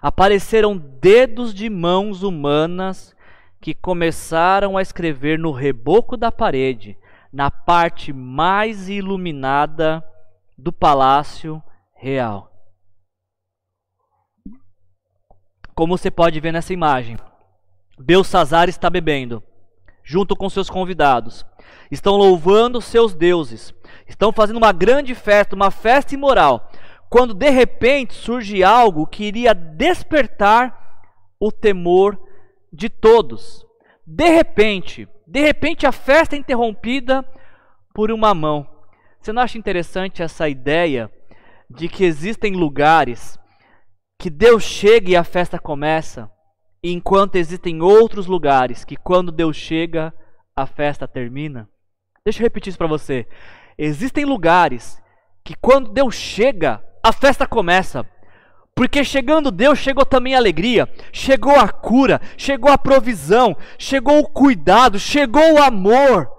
apareceram dedos de mãos humanas que começaram a escrever no reboco da parede, na parte mais iluminada do palácio real. Como você pode ver nessa imagem, Belsazar está bebendo, junto com seus convidados. Estão louvando seus deuses. Estão fazendo uma grande festa, uma festa imoral. Quando de repente surge algo que iria despertar o temor de todos. De repente, de repente a festa é interrompida por uma mão. Você não acha interessante essa ideia de que existem lugares que Deus chega e a festa começa? Enquanto existem outros lugares que, quando Deus chega, a festa termina. Deixa eu repetir isso para você. Existem lugares que, quando Deus chega, a festa começa. Porque chegando Deus, chegou também a alegria, chegou a cura, chegou a provisão, chegou o cuidado, chegou o amor.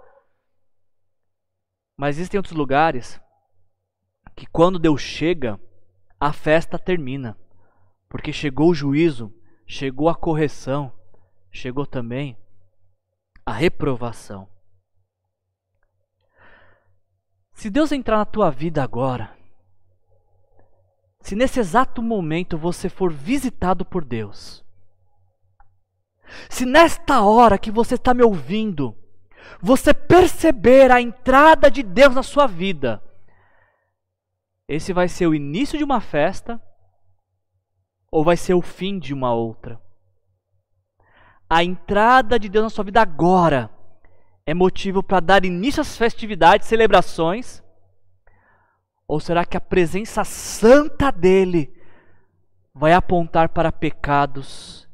Mas existem outros lugares que, quando Deus chega, a festa termina. Porque chegou o juízo, chegou a correção, chegou também a reprovação. Se Deus entrar na tua vida agora, se nesse exato momento você for visitado por Deus, se nesta hora que você está me ouvindo, você perceber a entrada de Deus na sua vida, esse vai ser o início de uma festa ou vai ser o fim de uma outra? A entrada de Deus na sua vida agora é motivo para dar início às festividades, celebrações? Ou será que a presença santa dele vai apontar para pecados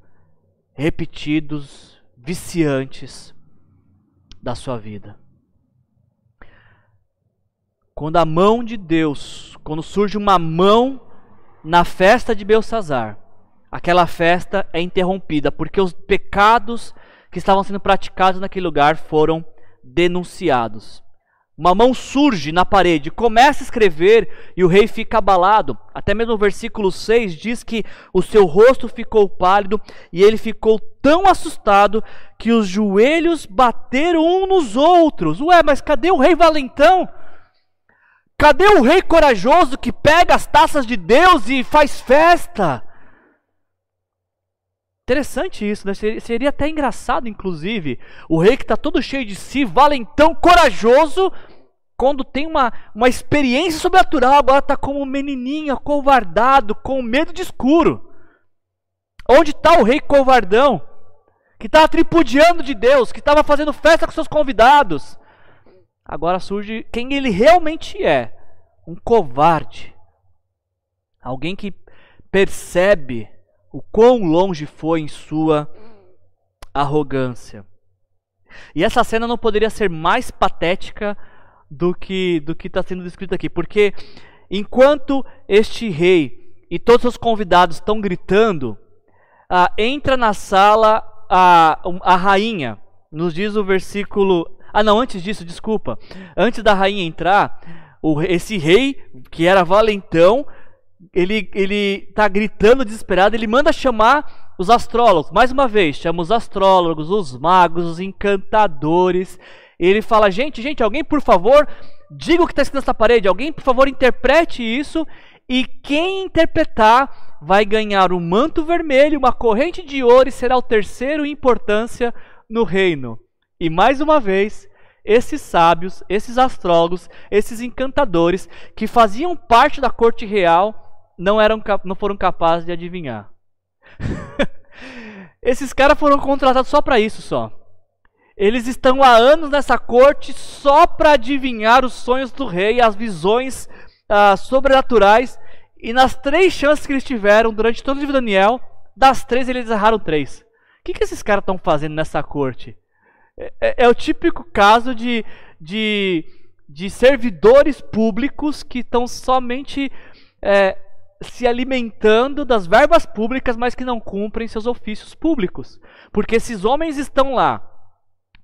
repetidos, viciantes da sua vida? quando a mão de Deus, quando surge uma mão na festa de Belsazar, aquela festa é interrompida, porque os pecados que estavam sendo praticados naquele lugar foram denunciados. Uma mão surge na parede, começa a escrever e o rei fica abalado. Até mesmo o versículo 6 diz que o seu rosto ficou pálido e ele ficou tão assustado que os joelhos bateram uns nos outros. Ué, mas cadê o rei valentão? Cadê o rei corajoso que pega as taças de Deus e faz festa? Interessante isso, né? Seria até engraçado, inclusive, o rei que está todo cheio de si, valentão, corajoso, quando tem uma, uma experiência sobrenatural, agora está como um menininho, covardado, com medo de escuro. Onde está o rei covardão? Que estava tripudiando de Deus, que estava fazendo festa com seus convidados. Agora surge quem ele realmente é: um covarde. Alguém que percebe o quão longe foi em sua arrogância. E essa cena não poderia ser mais patética do que do que está sendo descrito aqui, porque enquanto este rei e todos os convidados estão gritando, ah, entra na sala a, a rainha. Nos diz o versículo. Ah, não, antes disso, desculpa. Antes da rainha entrar, o, esse rei, que era valentão, ele ele está gritando desesperado, ele manda chamar os astrólogos. Mais uma vez, chama os astrólogos, os magos, os encantadores. Ele fala: "Gente, gente, alguém por favor, diga o que está escrito nessa parede. Alguém por favor interprete isso e quem interpretar vai ganhar um manto vermelho, uma corrente de ouro e será o terceiro em importância no reino." E mais uma vez, esses sábios, esses astrólogos, esses encantadores que faziam parte da corte real não, eram, não foram capazes de adivinhar. [LAUGHS] Esses caras foram contratados só para isso só. Eles estão há anos nessa corte só para adivinhar os sonhos do rei, as visões ah, sobrenaturais. E nas três chances que eles tiveram durante todo o livro de Daniel, das três eles erraram três. O que, que esses caras estão fazendo nessa corte? É, é, o típico caso de, de, de servidores públicos que estão somente é, se alimentando das verbas públicas, mas que não cumprem seus ofícios públicos. Porque esses homens estão lá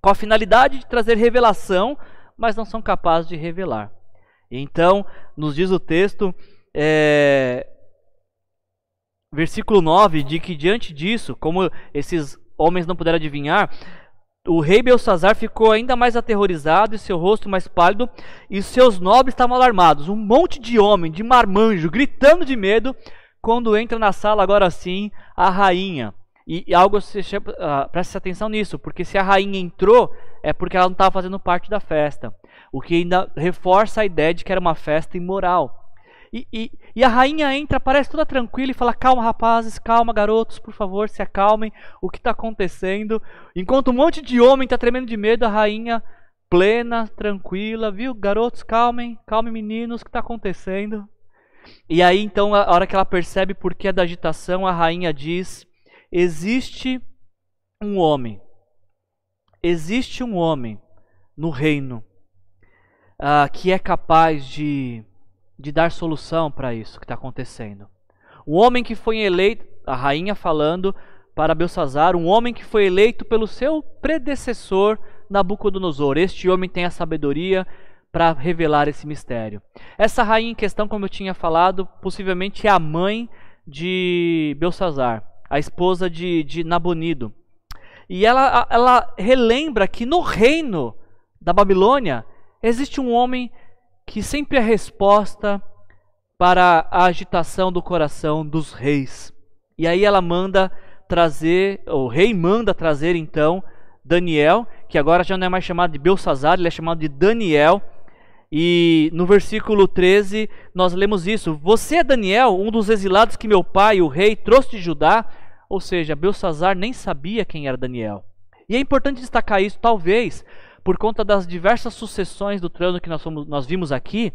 com a finalidade de trazer revelação, mas não são capazes de revelar. Então, nos diz o texto, é, versículo 9, de que diante disso, como esses homens não puderam adivinhar, o rei Belsazar ficou ainda mais aterrorizado e seu rosto mais pálido, e seus nobres estavam alarmados. Um monte de homem, de marmanjo, gritando de medo, quando entra na sala, agora sim, a rainha. E, e algo, se, uh, preste atenção nisso, porque se a rainha entrou, é porque ela não estava fazendo parte da festa. O que ainda reforça a ideia de que era uma festa imoral. E, e, e, a rainha entra, parece toda tranquila e fala: Calma, rapazes, calma, garotos, por favor, se acalmem. O que está acontecendo? Enquanto um monte de homem está tremendo de medo, a rainha, plena, tranquila, viu? Garotos, calmem, calmem, meninos, o que está acontecendo? E aí, então, a hora que ela percebe por que é da agitação, a rainha diz: Existe um homem, existe um homem no reino uh, que é capaz de de dar solução para isso que está acontecendo. O homem que foi eleito, a rainha falando para Belsazar, um homem que foi eleito pelo seu predecessor Nabucodonosor. Este homem tem a sabedoria para revelar esse mistério. Essa rainha em questão, como eu tinha falado, possivelmente é a mãe de Belsazar, a esposa de, de Nabonido. E ela, ela relembra que no reino da Babilônia existe um homem que sempre é resposta para a agitação do coração dos reis. E aí ela manda trazer, o rei manda trazer então Daniel, que agora já não é mais chamado de Belsazar, ele é chamado de Daniel. E no versículo 13 nós lemos isso: Você é Daniel, um dos exilados que meu pai, o rei, trouxe de Judá. Ou seja, Belsazar nem sabia quem era Daniel. E é importante destacar isso, talvez, por conta das diversas sucessões do trono que nós, fomos, nós vimos aqui,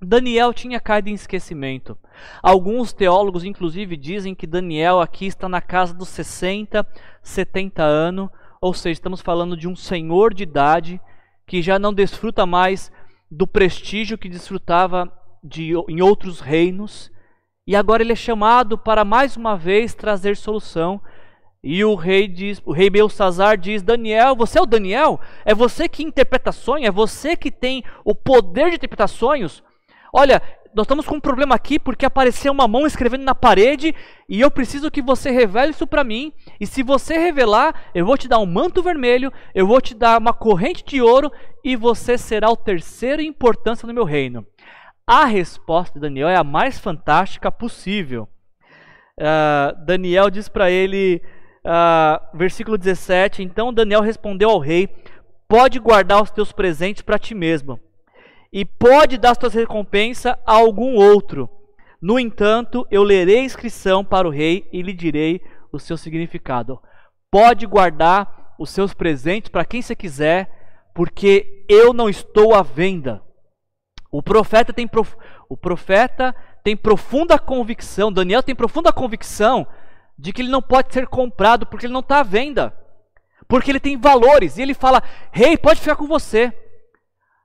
Daniel tinha caído em esquecimento. Alguns teólogos, inclusive, dizem que Daniel aqui está na casa dos 60, 70 anos, ou seja, estamos falando de um senhor de idade que já não desfruta mais do prestígio que desfrutava de, em outros reinos, e agora ele é chamado para mais uma vez trazer solução. E o rei diz, o rei Belsazar diz: Daniel, você é o Daniel? É você que interpreta sonhos? É você que tem o poder de interpretar sonhos? Olha, nós estamos com um problema aqui porque apareceu uma mão escrevendo na parede e eu preciso que você revele isso para mim. E se você revelar, eu vou te dar um manto vermelho, eu vou te dar uma corrente de ouro e você será o terceiro em importância no meu reino. A resposta de Daniel é a mais fantástica possível. Uh, Daniel diz para ele, uh, versículo 17: Então Daniel respondeu ao rei: Pode guardar os teus presentes para ti mesmo e pode dar suas recompensas a algum outro. No entanto, eu lerei a inscrição para o rei e lhe direi o seu significado. Pode guardar os seus presentes para quem você quiser, porque eu não estou à venda. O profeta tem, prof... o profeta tem profunda convicção, Daniel tem profunda convicção de que ele não pode ser comprado porque ele não está à venda. Porque ele tem valores. E ele fala: Rei, hey, pode ficar com você.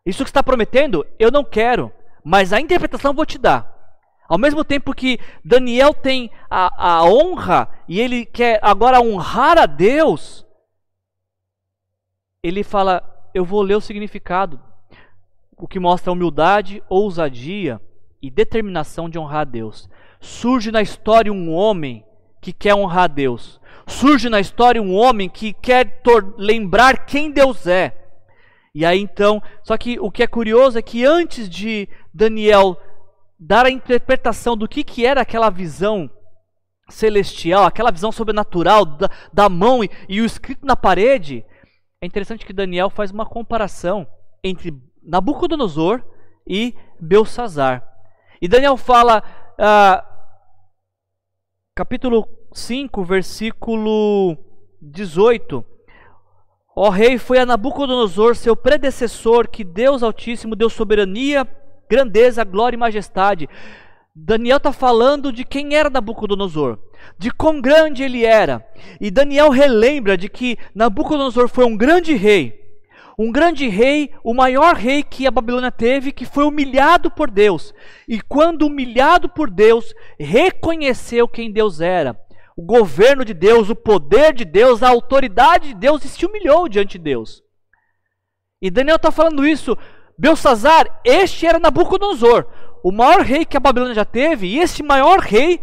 Isso que está prometendo, eu não quero, mas a interpretação eu vou te dar. Ao mesmo tempo que Daniel tem a, a honra e ele quer agora honrar a Deus, ele fala: Eu vou ler o significado, o que mostra humildade, ousadia e determinação de honrar a Deus. Surge na história um homem que quer honrar a Deus. Surge na história um homem que quer lembrar quem Deus é. E aí então, só que o que é curioso é que antes de Daniel dar a interpretação do que, que era aquela visão celestial, aquela visão sobrenatural da, da mão e, e o escrito na parede, é interessante que Daniel faz uma comparação entre Nabucodonosor e Belsazar. E Daniel fala, ah, capítulo 5, versículo 18: Ó rei, foi a Nabucodonosor, seu predecessor, que Deus Altíssimo deu soberania, grandeza, glória e majestade. Daniel está falando de quem era Nabucodonosor, de quão grande ele era. E Daniel relembra de que Nabucodonosor foi um grande rei, um grande rei, o maior rei que a Babilônia teve, que foi humilhado por Deus. E quando humilhado por Deus, reconheceu quem Deus era o governo de Deus, o poder de Deus, a autoridade de Deus e se humilhou diante de Deus. E Daniel está falando isso. Belsazar, este era Nabucodonosor, o maior rei que a Babilônia já teve, e este maior rei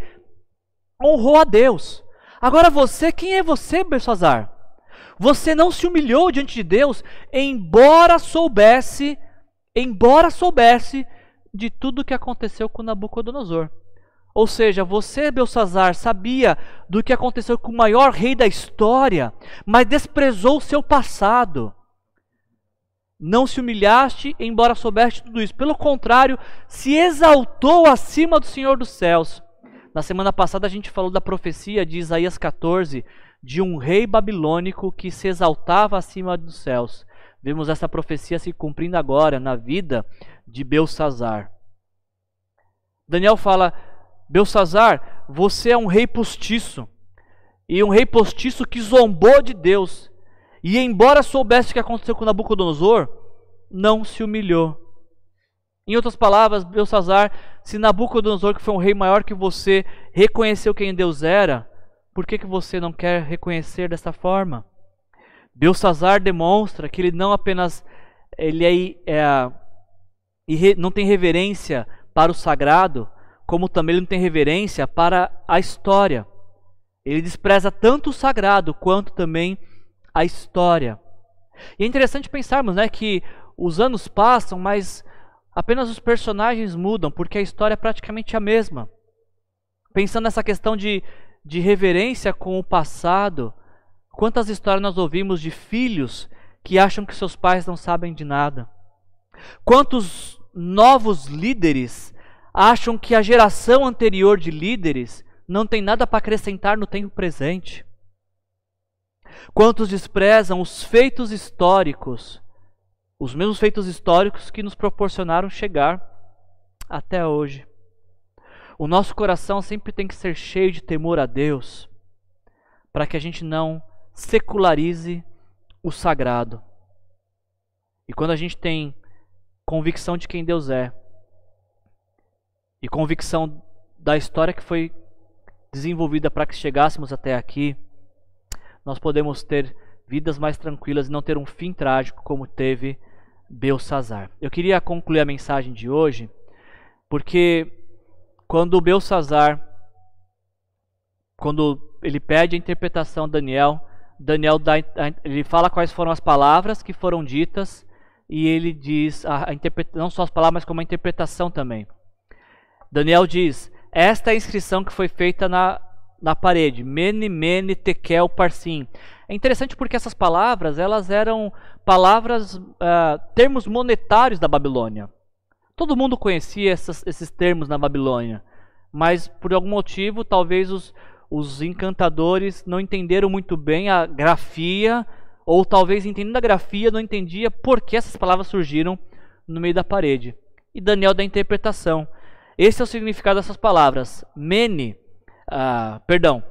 honrou a Deus. Agora você, quem é você, Belsazar? Você não se humilhou diante de Deus, embora soubesse, embora soubesse de tudo o que aconteceu com Nabucodonosor. Ou seja, você, Belsazar, sabia do que aconteceu com o maior rei da história, mas desprezou o seu passado. Não se humilhaste, embora soubeste tudo isso. Pelo contrário, se exaltou acima do Senhor dos céus. Na semana passada a gente falou da profecia de Isaías 14, de um rei babilônico que se exaltava acima dos céus. Vemos essa profecia se cumprindo agora na vida de Belsazar. Daniel fala: Belsazar, você é um rei postiço, e um rei postiço que zombou de Deus, e embora soubesse o que aconteceu com Nabucodonosor, não se humilhou. Em outras palavras, Belsazar, se Nabucodonosor, que foi um rei maior que você, reconheceu quem Deus era, por que, que você não quer reconhecer dessa forma? Belsazar demonstra que ele não apenas ele é, é, não tem reverência para o sagrado, como também ele não tem reverência para a história. Ele despreza tanto o sagrado quanto também a história. E é interessante pensarmos né, que os anos passam, mas apenas os personagens mudam, porque a história é praticamente a mesma. Pensando nessa questão de, de reverência com o passado, quantas histórias nós ouvimos de filhos que acham que seus pais não sabem de nada? Quantos novos líderes acham que a geração anterior de líderes não tem nada para acrescentar no tempo presente. Quantos desprezam os feitos históricos, os mesmos feitos históricos que nos proporcionaram chegar até hoje. O nosso coração sempre tem que ser cheio de temor a Deus, para que a gente não secularize o sagrado. E quando a gente tem convicção de quem Deus é e convicção da história que foi desenvolvida para que chegássemos até aqui, nós podemos ter vidas mais tranquilas e não ter um fim trágico como teve Belsazar. Eu queria concluir a mensagem de hoje porque quando Belsazar quando ele pede a interpretação de Daniel, Daniel dá, ele fala quais foram as palavras que foram ditas e ele diz a, a não só as palavras, mas como a interpretação também. Daniel diz: Esta é a inscrição que foi feita na, na parede. Mene, mene, tekel, parsim. É interessante porque essas palavras, elas eram palavras, uh, termos monetários da Babilônia. Todo mundo conhecia essas, esses termos na Babilônia, mas por algum motivo, talvez os, os encantadores não entenderam muito bem a grafia, ou talvez entendendo a grafia, não entendia por que essas palavras surgiram no meio da parede. E Daniel dá a interpretação. Esse é o significado dessas palavras. Mene, ah, perdão,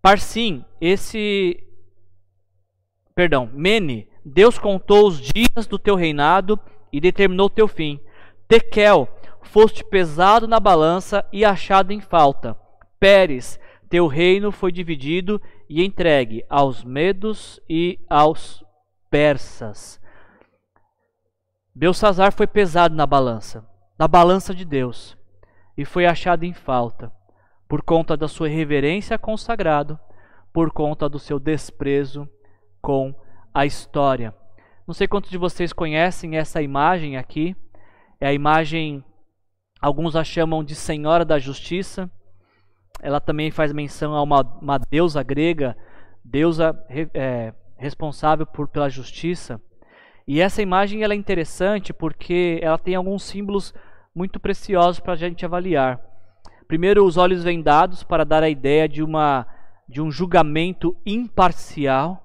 Parsim, esse, perdão, Mene, Deus contou os dias do teu reinado e determinou o teu fim. Tekel, foste pesado na balança e achado em falta. Pérez, teu reino foi dividido e entregue aos medos e aos persas. Belsazar foi pesado na balança, na balança de Deus, e foi achado em falta, por conta da sua reverência consagrado, por conta do seu desprezo com a história. Não sei quantos de vocês conhecem essa imagem aqui. É a imagem, alguns a chamam de Senhora da Justiça. Ela também faz menção a uma, uma deusa grega, deusa é, responsável por, pela justiça. E essa imagem ela é interessante porque ela tem alguns símbolos muito preciosos para a gente avaliar. Primeiro, os olhos vendados para dar a ideia de, uma, de um julgamento imparcial.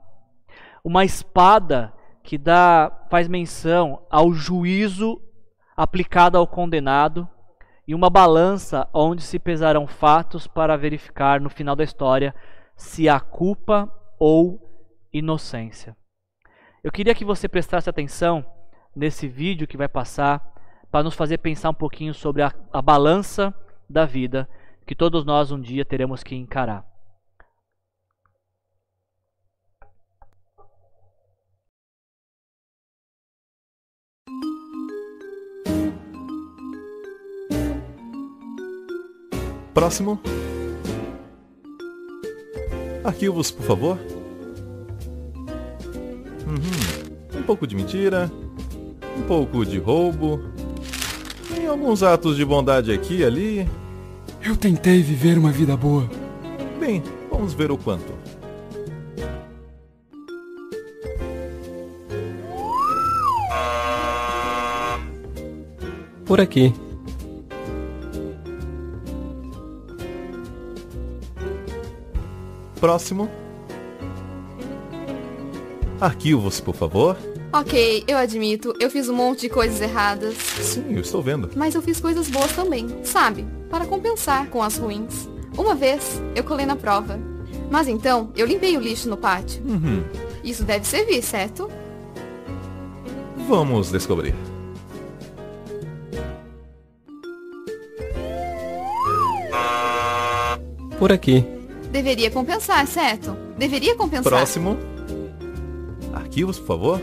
Uma espada que dá, faz menção ao juízo aplicado ao condenado. E uma balança onde se pesarão fatos para verificar no final da história se há culpa ou inocência. Eu queria que você prestasse atenção nesse vídeo que vai passar para nos fazer pensar um pouquinho sobre a, a balança da vida que todos nós um dia teremos que encarar. Próximo. Arquivos, por favor. Uhum. Um pouco de mentira, um pouco de roubo, alguns atos de bondade aqui e ali. Eu tentei viver uma vida boa. Bem, vamos ver o quanto. Por aqui. Próximo. Arquivos, por favor. Ok, eu admito, eu fiz um monte de coisas erradas. Sim, eu estou vendo. Mas eu fiz coisas boas também, sabe? Para compensar com as ruins. Uma vez, eu colei na prova. Mas então, eu limpei o lixo no pátio. Uhum. Isso deve servir, certo? Vamos descobrir. Por aqui. Deveria compensar, certo? Deveria compensar. Próximo. Arquivos, por favor.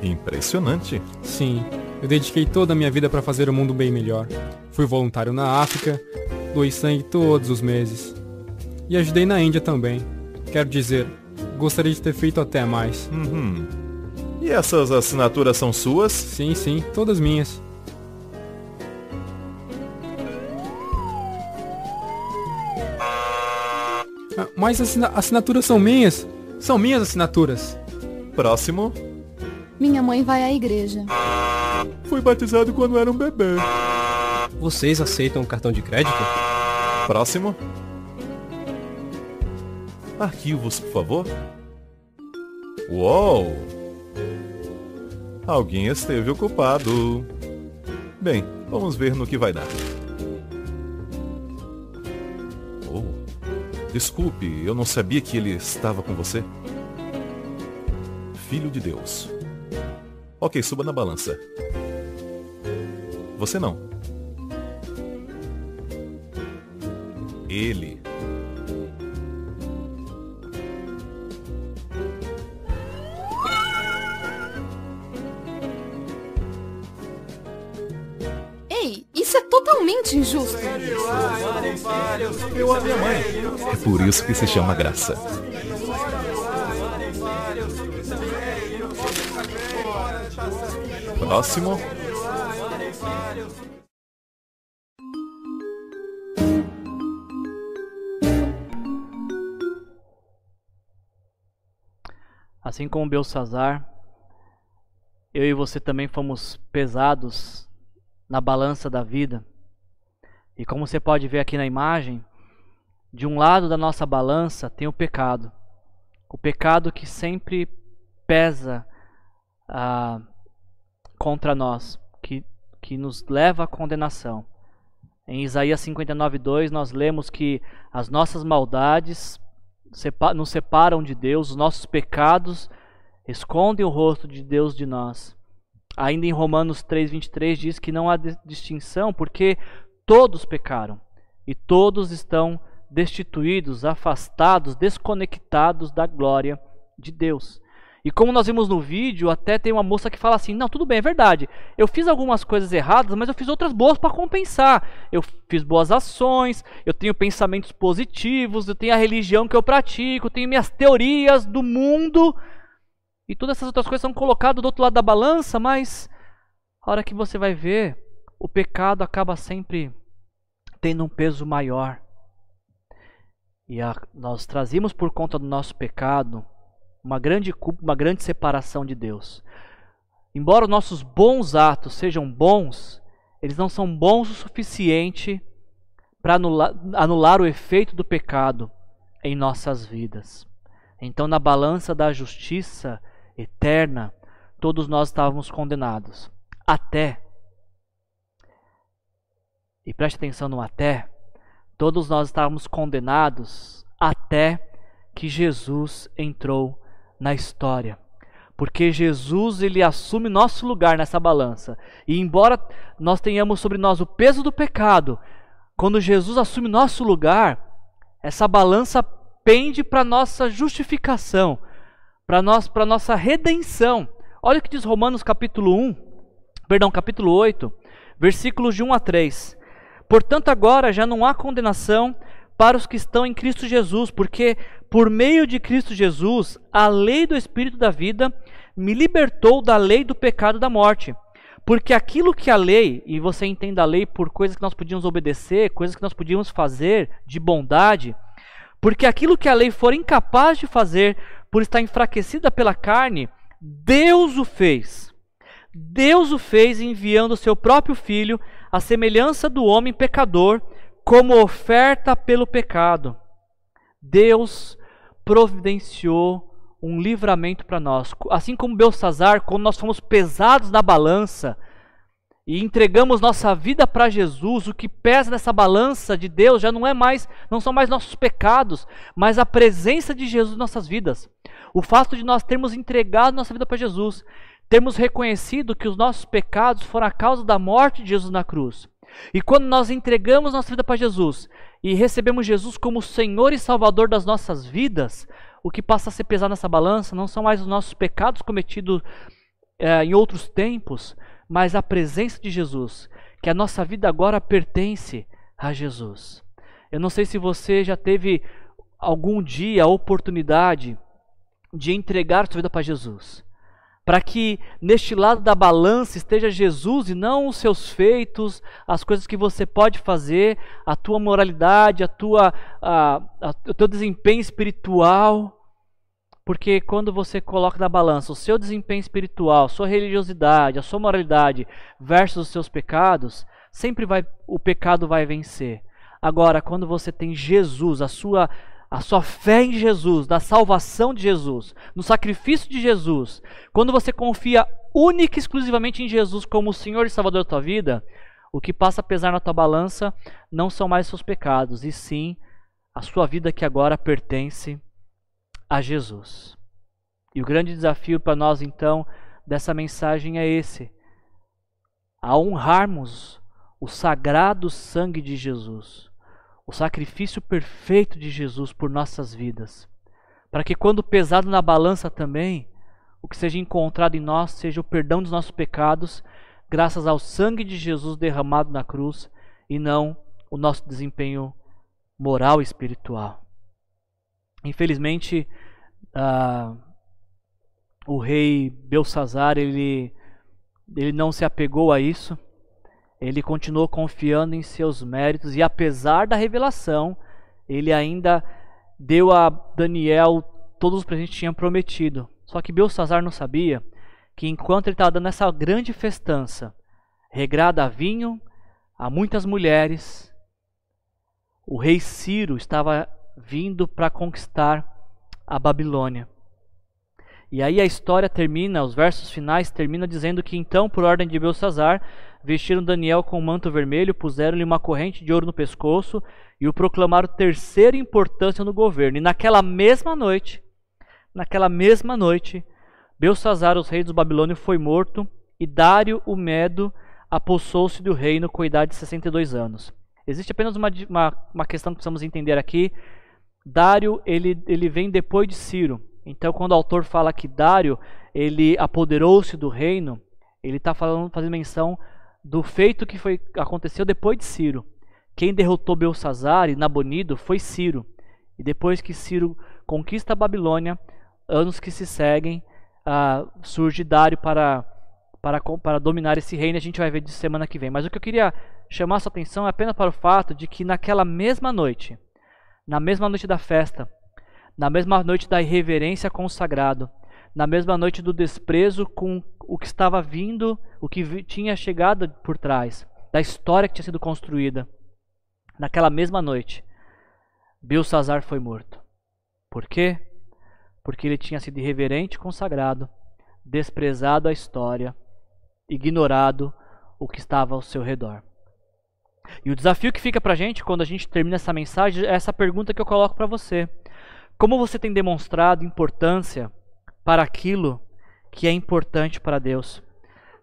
Impressionante. Sim, eu dediquei toda a minha vida para fazer o mundo bem melhor. Fui voluntário na África, doei sangue todos os meses. E ajudei na Índia também. Quero dizer, gostaria de ter feito até mais. Uhum. E essas assinaturas são suas? Sim, sim, todas minhas. Ah, mas as assinaturas são minhas. São minhas assinaturas. Próximo. Minha mãe vai à igreja. Fui batizado quando era um bebê. Vocês aceitam cartão de crédito? Próximo. Arquivos, por favor. Uou! Alguém esteve ocupado. Bem, vamos ver no que vai dar. Oh, desculpe, eu não sabia que ele estava com você. filho de Deus. Ok, suba na balança. Você não. Ele. Ei, isso é totalmente injusto. Eu a minha mãe. É por isso que se chama graça. Próximo. Assim como Belsazar, eu e você também fomos pesados na balança da vida. E como você pode ver aqui na imagem, de um lado da nossa balança tem o pecado. O pecado que sempre pesa ah, contra nós, que, que nos leva à condenação. Em Isaías 59:2 nós lemos que as nossas maldades nos separam de Deus, os nossos pecados escondem o rosto de Deus de nós. Ainda em Romanos 3:23 diz que não há distinção, porque todos pecaram e todos estão destituídos, afastados, desconectados da glória de Deus. E como nós vimos no vídeo, até tem uma moça que fala assim: "Não, tudo bem, é verdade. Eu fiz algumas coisas erradas, mas eu fiz outras boas para compensar. Eu fiz boas ações, eu tenho pensamentos positivos, eu tenho a religião que eu pratico, eu tenho minhas teorias do mundo, e todas essas outras coisas são colocadas do outro lado da balança, mas a hora que você vai ver, o pecado acaba sempre tendo um peso maior. E a, nós trazemos por conta do nosso pecado uma grande culpa, uma grande separação de Deus. Embora os nossos bons atos sejam bons, eles não são bons o suficiente para anular, anular o efeito do pecado em nossas vidas. Então, na balança da justiça eterna, todos nós estávamos condenados. Até, e preste atenção no até, todos nós estávamos condenados até que Jesus entrou na história. Porque Jesus ele assume nosso lugar nessa balança. E embora nós tenhamos sobre nós o peso do pecado, quando Jesus assume nosso lugar, essa balança pende para nossa justificação, para nós, para nossa redenção. Olha o que diz Romanos capítulo 1, perdão, capítulo 8, versículos de 1 a 3. Portanto, agora já não há condenação para os que estão em Cristo Jesus, porque por meio de Cristo Jesus, a lei do Espírito da vida me libertou da lei do pecado da morte. Porque aquilo que a lei, e você entende a lei por coisas que nós podíamos obedecer, coisas que nós podíamos fazer de bondade, porque aquilo que a lei for incapaz de fazer por estar enfraquecida pela carne, Deus o fez. Deus o fez enviando o seu próprio filho, à semelhança do homem pecador, como oferta pelo pecado. Deus providenciou um livramento para nós. Assim como Belsazar, quando nós fomos pesados na balança e entregamos nossa vida para Jesus, o que pesa nessa balança de Deus já não é mais, não são mais nossos pecados, mas a presença de Jesus em nossas vidas. O fato de nós termos entregado nossa vida para Jesus, termos reconhecido que os nossos pecados foram a causa da morte de Jesus na cruz. E quando nós entregamos nossa vida para Jesus e recebemos Jesus como Senhor e Salvador das nossas vidas, o que passa a ser pesado nessa balança não são mais os nossos pecados cometidos é, em outros tempos, mas a presença de Jesus, que a nossa vida agora pertence a Jesus. Eu não sei se você já teve algum dia a oportunidade de entregar sua vida para Jesus para que neste lado da balança esteja Jesus e não os seus feitos, as coisas que você pode fazer, a tua moralidade, a tua, a, a, o teu desempenho espiritual. Porque quando você coloca na balança o seu desempenho espiritual, sua religiosidade, a sua moralidade versus os seus pecados, sempre vai o pecado vai vencer. Agora, quando você tem Jesus, a sua a sua fé em Jesus, na salvação de Jesus, no sacrifício de Jesus, quando você confia única e exclusivamente em Jesus como o Senhor e Salvador da tua vida, o que passa a pesar na tua balança não são mais seus pecados, e sim a sua vida que agora pertence a Jesus. E o grande desafio para nós, então, dessa mensagem é esse: a honrarmos o sagrado sangue de Jesus, o sacrifício perfeito de Jesus por nossas vidas, para que, quando pesado na balança também, o que seja encontrado em nós seja o perdão dos nossos pecados, graças ao sangue de Jesus derramado na cruz, e não o nosso desempenho moral e espiritual. Infelizmente, uh, o rei Belsazar ele, ele não se apegou a isso. Ele continuou confiando em seus méritos e apesar da revelação, ele ainda deu a Daniel todos os presentes que tinha prometido. Só que Belsazar não sabia que enquanto ele estava dando essa grande festança, regrada a vinho, a muitas mulheres, o rei Ciro estava vindo para conquistar a Babilônia. E aí a história termina, os versos finais termina dizendo que então, por ordem de Belsazar, vestiram Daniel com um manto vermelho, puseram-lhe uma corrente de ouro no pescoço e o proclamaram terceira importância no governo. E naquela mesma noite, naquela mesma noite, Belsazar, os reis dos Babilônios, foi morto e Dário o Medo apossou-se do reino com idade de 62 anos. Existe apenas uma, uma, uma questão que precisamos entender aqui. Dário ele, ele vem depois de Ciro. Então, quando o autor fala que Dário ele apoderou-se do reino, ele está fazendo menção do feito que foi aconteceu depois de Ciro. Quem derrotou Belsazar e Nabonido foi Ciro. E depois que Ciro conquista a Babilônia, anos que se seguem, uh, surge Dário para, para, para dominar esse reino. A gente vai ver de semana que vem. Mas o que eu queria chamar sua atenção é apenas para o fato de que naquela mesma noite, na mesma noite da festa, na mesma noite da irreverência com o sagrado, na mesma noite do desprezo com o que estava vindo, o que tinha chegado por trás, da história que tinha sido construída. Naquela mesma noite, Belsazar foi morto. Por quê? Porque ele tinha sido irreverente com o sagrado, desprezado a história, ignorado o que estava ao seu redor. E o desafio que fica para a gente quando a gente termina essa mensagem é essa pergunta que eu coloco para você. Como você tem demonstrado importância para aquilo que é importante para Deus?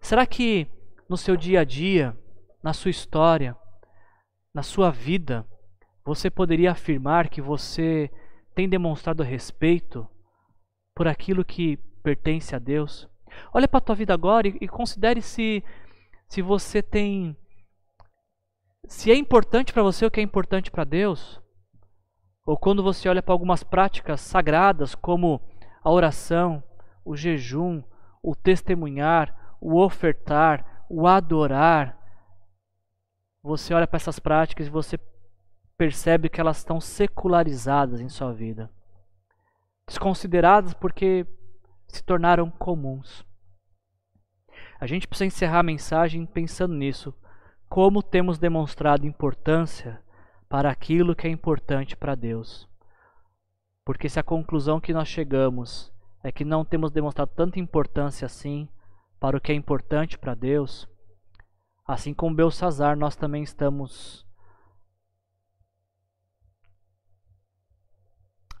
Será que no seu dia a dia, na sua história, na sua vida, você poderia afirmar que você tem demonstrado respeito por aquilo que pertence a Deus? Olha para a tua vida agora e, e considere se, se você tem. Se é importante para você o que é importante para Deus. Ou quando você olha para algumas práticas sagradas, como a oração, o jejum, o testemunhar, o ofertar, o adorar, você olha para essas práticas e você percebe que elas estão secularizadas em sua vida. Desconsideradas porque se tornaram comuns. A gente precisa encerrar a mensagem pensando nisso. Como temos demonstrado importância para aquilo que é importante para Deus. Porque se a conclusão que nós chegamos é que não temos demonstrado tanta importância assim para o que é importante para Deus, assim como Belsazar, nós também estamos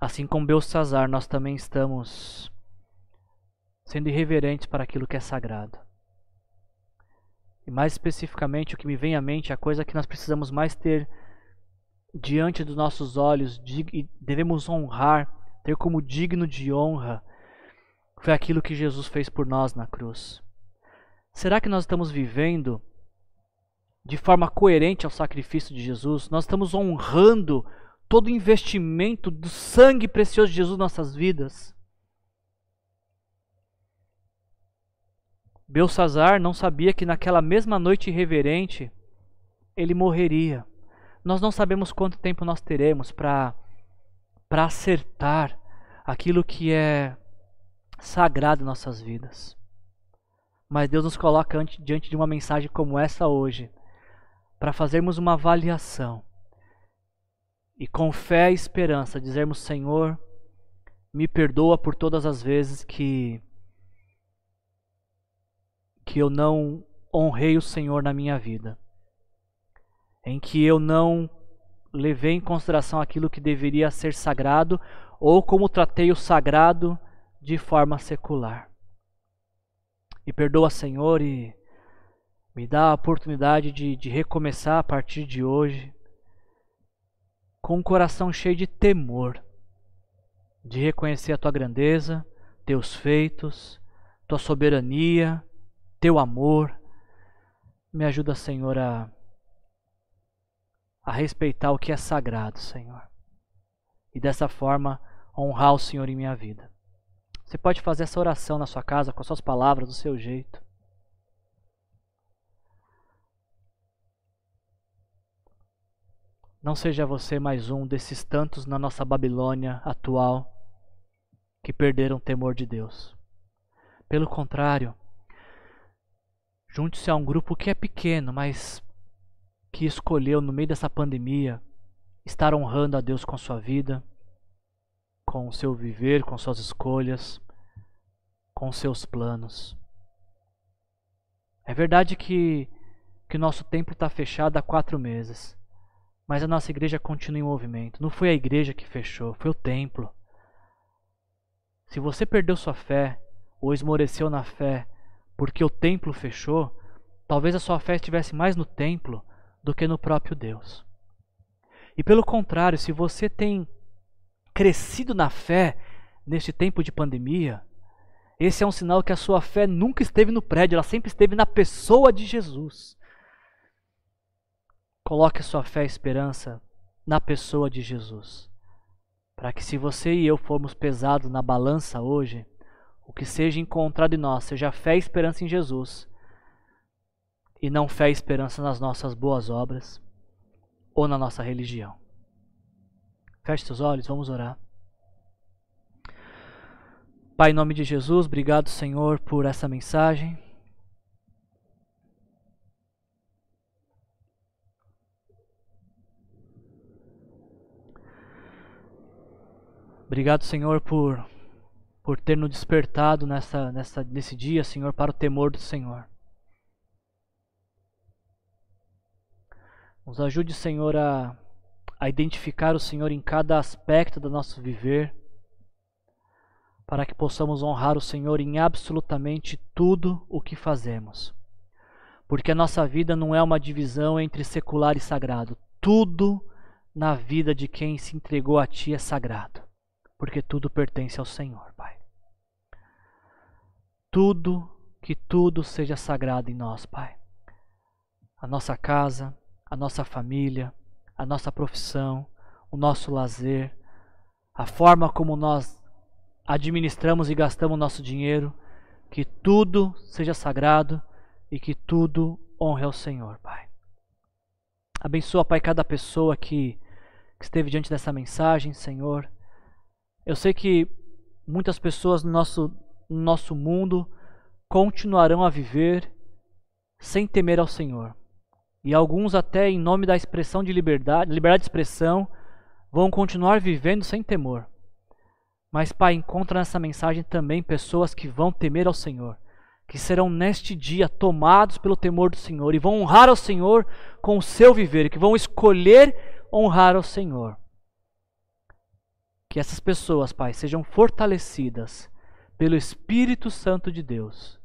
Assim como Belsazar, nós também estamos sendo irreverentes para aquilo que é sagrado. E mais especificamente, o que me vem à mente, a coisa que nós precisamos mais ter diante dos nossos olhos e devemos honrar, ter como digno de honra, foi aquilo que Jesus fez por nós na cruz. Será que nós estamos vivendo de forma coerente ao sacrifício de Jesus? Nós estamos honrando todo o investimento do sangue precioso de Jesus nas nossas vidas? Belsazar não sabia que naquela mesma noite irreverente ele morreria nós não sabemos quanto tempo nós teremos para para acertar aquilo que é sagrado em nossas vidas. Mas Deus nos coloca diante de uma mensagem como essa hoje, para fazermos uma avaliação e com fé e esperança dizermos: Senhor, me perdoa por todas as vezes que que eu não honrei o Senhor na minha vida em que eu não levei em consideração aquilo que deveria ser sagrado, ou como tratei o sagrado de forma secular. E perdoa, Senhor, e me dá a oportunidade de, de recomeçar a partir de hoje com um coração cheio de temor, de reconhecer a tua grandeza, teus feitos, tua soberania, teu amor. Me ajuda, Senhor, a, a respeitar o que é sagrado, Senhor. E dessa forma honrar o Senhor em minha vida. Você pode fazer essa oração na sua casa com as suas palavras, do seu jeito. Não seja você mais um desses tantos na nossa Babilônia atual que perderam o temor de Deus. Pelo contrário, junte-se a um grupo que é pequeno, mas que escolheu no meio dessa pandemia estar honrando a Deus com sua vida, com o seu viver, com suas escolhas, com seus planos. É verdade que que nosso templo está fechado há quatro meses. Mas a nossa igreja continua em movimento. Não foi a igreja que fechou, foi o templo. Se você perdeu sua fé ou esmoreceu na fé porque o templo fechou, talvez a sua fé estivesse mais no templo do que no próprio Deus. E pelo contrário, se você tem crescido na fé neste tempo de pandemia, esse é um sinal que a sua fé nunca esteve no prédio, ela sempre esteve na pessoa de Jesus. Coloque sua fé e esperança na pessoa de Jesus. Para que, se você e eu formos pesados na balança hoje, o que seja encontrado em nós seja fé e esperança em Jesus, e não fé e esperança nas nossas boas obras ou na nossa religião. Feche seus olhos, vamos orar. Pai, em nome de Jesus, obrigado, Senhor, por essa mensagem. Obrigado, Senhor, por, por ter nos despertado nessa, nessa, nesse dia, Senhor, para o temor do Senhor. Nos ajude, Senhor, a, a identificar o Senhor em cada aspecto do nosso viver, para que possamos honrar o Senhor em absolutamente tudo o que fazemos. Porque a nossa vida não é uma divisão entre secular e sagrado. Tudo na vida de quem se entregou a Ti é sagrado porque tudo pertence ao Senhor, Pai. Tudo, que tudo seja sagrado em nós, Pai. A nossa casa, a nossa família, a nossa profissão, o nosso lazer, a forma como nós administramos e gastamos nosso dinheiro, que tudo seja sagrado e que tudo honre ao Senhor, Pai. Abençoa, Pai, cada pessoa que, que esteve diante dessa mensagem, Senhor. Eu sei que muitas pessoas no nosso, no nosso mundo continuarão a viver sem temer ao Senhor. E alguns, até em nome da expressão de liberdade, liberdade de expressão, vão continuar vivendo sem temor. Mas, Pai, encontra nessa mensagem também pessoas que vão temer ao Senhor, que serão neste dia tomados pelo temor do Senhor e vão honrar ao Senhor com o seu viver, que vão escolher honrar ao Senhor. Que essas pessoas, Pai, sejam fortalecidas pelo Espírito Santo de Deus.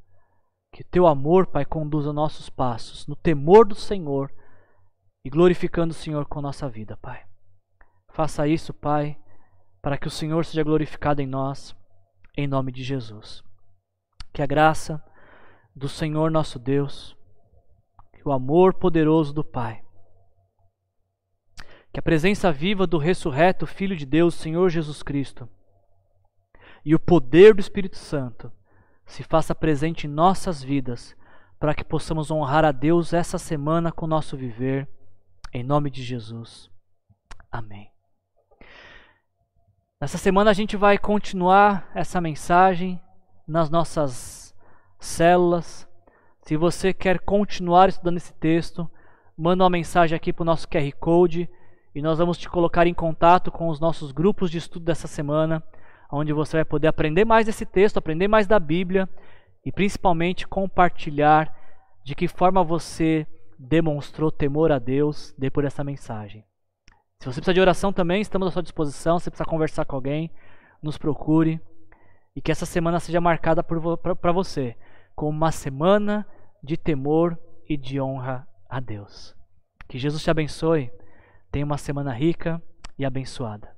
Que teu amor, Pai, conduza nossos passos no temor do Senhor e glorificando o Senhor com nossa vida, Pai. Faça isso, Pai, para que o Senhor seja glorificado em nós, em nome de Jesus. Que a graça do Senhor nosso Deus, que o amor poderoso do Pai que a presença viva do ressurreto Filho de Deus, Senhor Jesus Cristo, e o poder do Espírito Santo se faça presente em nossas vidas, para que possamos honrar a Deus essa semana com o nosso viver, em nome de Jesus. Amém. Nessa semana a gente vai continuar essa mensagem nas nossas células. Se você quer continuar estudando esse texto, manda uma mensagem aqui para o nosso QR Code e nós vamos te colocar em contato com os nossos grupos de estudo dessa semana, onde você vai poder aprender mais desse texto, aprender mais da Bíblia e principalmente compartilhar de que forma você demonstrou temor a Deus depois dessa mensagem. Se você precisa de oração também, estamos à sua disposição. Se precisa conversar com alguém, nos procure e que essa semana seja marcada para você como uma semana de temor e de honra a Deus. Que Jesus te abençoe. Tenha uma semana rica e abençoada.